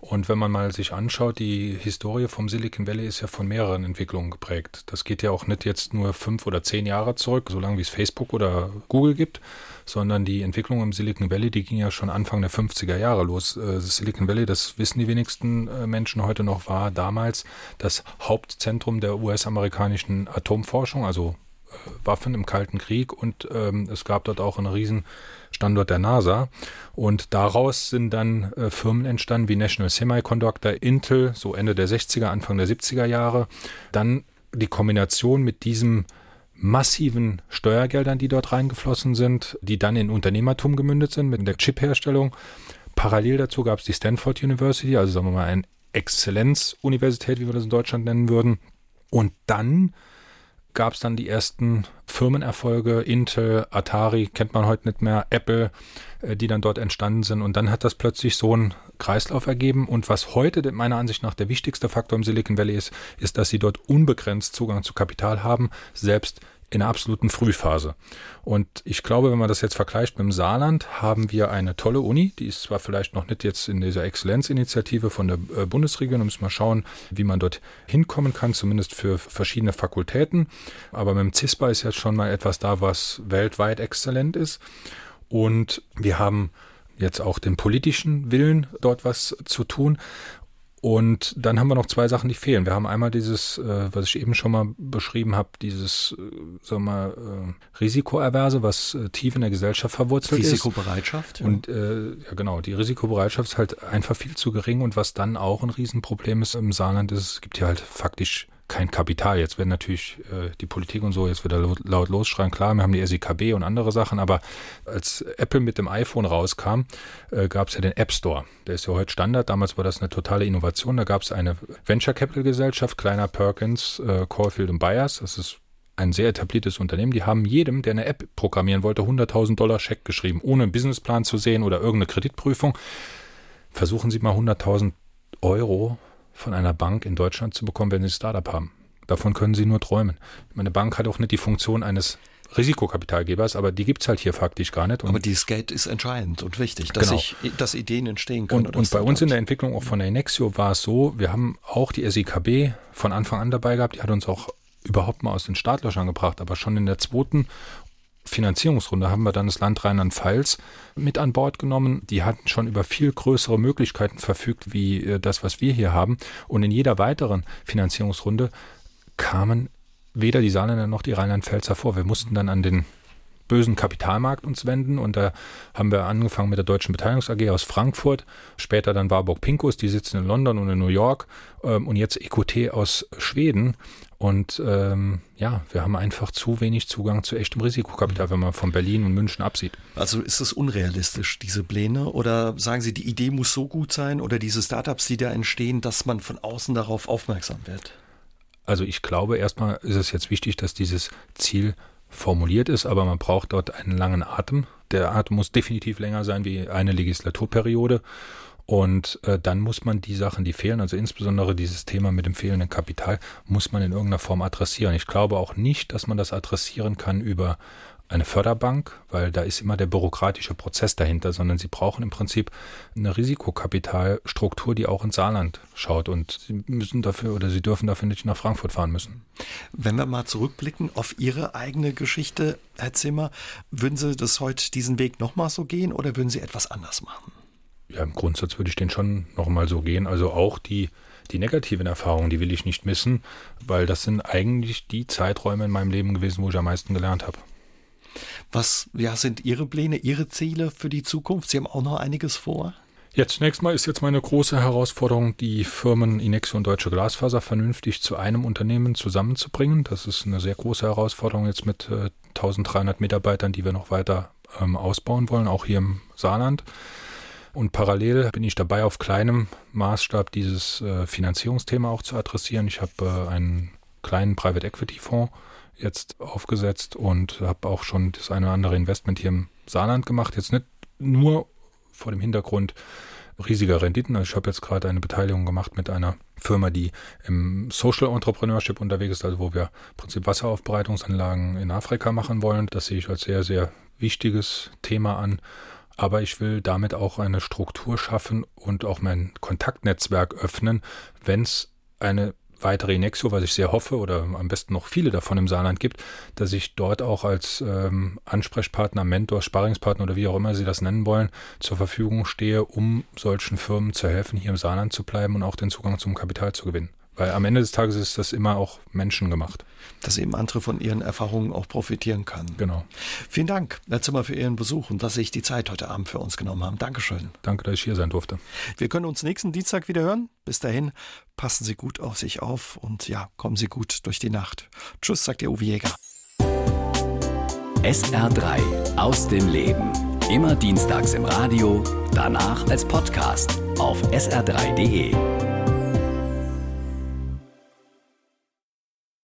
Und wenn man mal sich anschaut, die Historie vom Silicon Valley ist ja von mehreren Entwicklungen geprägt. Das geht ja auch nicht jetzt nur fünf oder zehn Jahre zurück, solange wie es Facebook oder Google gibt, sondern die Entwicklung im Silicon Valley, die ging ja schon Anfang der 50er Jahre los. Äh, das Silicon Valley, das wissen die wenigsten äh, Menschen heute noch, war damals das Hauptzentrum der US-amerikanischen Atomforschung, also Waffen im Kalten Krieg und ähm, es gab dort auch einen riesen Standort der NASA. Und daraus sind dann äh, Firmen entstanden wie National Semiconductor, Intel, so Ende der 60er, Anfang der 70er Jahre. Dann die Kombination mit diesem massiven Steuergeldern, die dort reingeflossen sind, die dann in Unternehmertum gemündet sind mit der Chipherstellung. Parallel dazu gab es die Stanford University, also sagen wir mal eine Exzellenzuniversität, wie wir das in Deutschland nennen würden. Und dann gab es dann die ersten Firmenerfolge, Intel, Atari, kennt man heute nicht mehr, Apple, äh, die dann dort entstanden sind. Und dann hat das plötzlich so einen Kreislauf ergeben. Und was heute meiner Ansicht nach der wichtigste Faktor im Silicon Valley ist, ist, dass sie dort unbegrenzt Zugang zu Kapital haben, selbst in der absoluten Frühphase. Und ich glaube, wenn man das jetzt vergleicht mit dem Saarland, haben wir eine tolle Uni. Die ist zwar vielleicht noch nicht jetzt in dieser Exzellenzinitiative von der äh, Bundesregierung, da müssen wir schauen, wie man dort hinkommen kann, zumindest für verschiedene Fakultäten. Aber mit dem CISPA ist jetzt schon mal etwas da, was weltweit exzellent ist. Und wir haben jetzt auch den politischen Willen, dort was zu tun. Und dann haben wir noch zwei Sachen, die fehlen. Wir haben einmal dieses, äh, was ich eben schon mal beschrieben habe, dieses, äh, sagen wir mal, äh, Risikoerverse, was äh, tief in der Gesellschaft verwurzelt Risikobereitschaft, ist. Risikobereitschaft. Und äh, ja genau, die Risikobereitschaft ist halt einfach viel zu gering. Und was dann auch ein Riesenproblem ist im Saarland, ist, es gibt hier halt faktisch kein Kapital. Jetzt werden natürlich äh, die Politik und so jetzt wieder laut, laut losschreien. Klar, wir haben die SEKB und andere Sachen, aber als Apple mit dem iPhone rauskam, äh, gab es ja den App Store. Der ist ja heute Standard. Damals war das eine totale Innovation. Da gab es eine Venture Capital Gesellschaft, kleiner Perkins, äh, Caulfield und Byers. Das ist ein sehr etabliertes Unternehmen, die haben jedem, der eine App programmieren wollte, 100.000 Dollar Scheck geschrieben, ohne einen Businessplan zu sehen oder irgendeine Kreditprüfung. Versuchen Sie mal 100.000 Euro von einer Bank in Deutschland zu bekommen, wenn sie ein Startup haben. Davon können sie nur träumen. Meine Bank hat auch nicht die Funktion eines Risikokapitalgebers, aber die gibt es halt hier faktisch gar nicht. Und aber dieses Geld ist entscheidend und wichtig, dass, genau. ich, dass Ideen entstehen können. Und, und bei uns in der Entwicklung auch von der Inexio war es so, wir haben auch die SIKB von Anfang an dabei gehabt, die hat uns auch überhaupt mal aus den Startlöchern gebracht, aber schon in der zweiten Finanzierungsrunde haben wir dann das Land Rheinland-Pfalz mit an Bord genommen. Die hatten schon über viel größere Möglichkeiten verfügt, wie äh, das, was wir hier haben. Und in jeder weiteren Finanzierungsrunde kamen weder die Saarländer noch die Rheinland-Pfälzer vor. Wir mussten dann an den bösen Kapitalmarkt uns wenden und da haben wir angefangen mit der Deutschen Beteiligungs AG aus Frankfurt, später dann Warburg Pincus, die sitzen in London und in New York ähm, und jetzt EQT aus Schweden und ähm, ja, wir haben einfach zu wenig Zugang zu echtem Risikokapital, wenn man von Berlin und München absieht. Also ist es unrealistisch, diese Pläne? Oder sagen Sie, die Idee muss so gut sein oder diese Startups, die da entstehen, dass man von außen darauf aufmerksam wird? Also ich glaube, erstmal ist es jetzt wichtig, dass dieses Ziel formuliert ist, aber man braucht dort einen langen Atem. Der Atem muss definitiv länger sein wie eine Legislaturperiode. Und äh, dann muss man die Sachen, die fehlen, also insbesondere dieses Thema mit dem fehlenden Kapital, muss man in irgendeiner Form adressieren. Ich glaube auch nicht, dass man das adressieren kann über eine Förderbank, weil da ist immer der bürokratische Prozess dahinter, sondern sie brauchen im Prinzip eine Risikokapitalstruktur, die auch ins Saarland schaut und sie müssen dafür oder sie dürfen dafür nicht nach Frankfurt fahren müssen. Wenn wir mal zurückblicken auf Ihre eigene Geschichte, Herr Zimmer, würden Sie das heute diesen Weg nochmal so gehen oder würden Sie etwas anders machen? Ja, im Grundsatz würde ich den schon nochmal so gehen. Also auch die die negativen Erfahrungen, die will ich nicht missen, weil das sind eigentlich die Zeiträume in meinem Leben gewesen, wo ich am meisten gelernt habe. Was ja, sind Ihre Pläne, Ihre Ziele für die Zukunft? Sie haben auch noch einiges vor? Ja, zunächst mal ist jetzt meine große Herausforderung, die Firmen Inexo und Deutsche Glasfaser vernünftig zu einem Unternehmen zusammenzubringen. Das ist eine sehr große Herausforderung jetzt mit äh, 1300 Mitarbeitern, die wir noch weiter ähm, ausbauen wollen, auch hier im Saarland. Und parallel bin ich dabei, auf kleinem Maßstab dieses äh, Finanzierungsthema auch zu adressieren. Ich habe äh, einen kleinen Private Equity Fonds jetzt aufgesetzt und habe auch schon das eine oder andere Investment hier im Saarland gemacht. Jetzt nicht nur vor dem Hintergrund riesiger Renditen. Also ich habe jetzt gerade eine Beteiligung gemacht mit einer Firma, die im Social Entrepreneurship unterwegs ist, also wo wir im Prinzip Wasseraufbereitungsanlagen in Afrika machen wollen. Das sehe ich als sehr, sehr wichtiges Thema an. Aber ich will damit auch eine Struktur schaffen und auch mein Kontaktnetzwerk öffnen, wenn es eine weitere Inexo, was ich sehr hoffe, oder am besten noch viele davon im Saarland gibt, dass ich dort auch als ähm, Ansprechpartner, Mentor, Sparringspartner oder wie auch immer Sie das nennen wollen, zur Verfügung stehe, um solchen Firmen zu helfen, hier im Saarland zu bleiben und auch den Zugang zum Kapital zu gewinnen. Weil am Ende des Tages ist das immer auch menschengemacht. Dass eben andere von Ihren Erfahrungen auch profitieren können. Genau. Vielen Dank, Herr Zimmer, für Ihren Besuch und dass Sie sich die Zeit heute Abend für uns genommen haben. Dankeschön. Danke, dass ich hier sein durfte. Wir können uns nächsten Dienstag wieder hören. Bis dahin, passen Sie gut auf sich auf und ja, kommen Sie gut durch die Nacht. Tschüss, sagt Ihr Uwe Jäger. SR3 aus dem Leben. Immer dienstags im Radio, danach als Podcast auf sr3.de.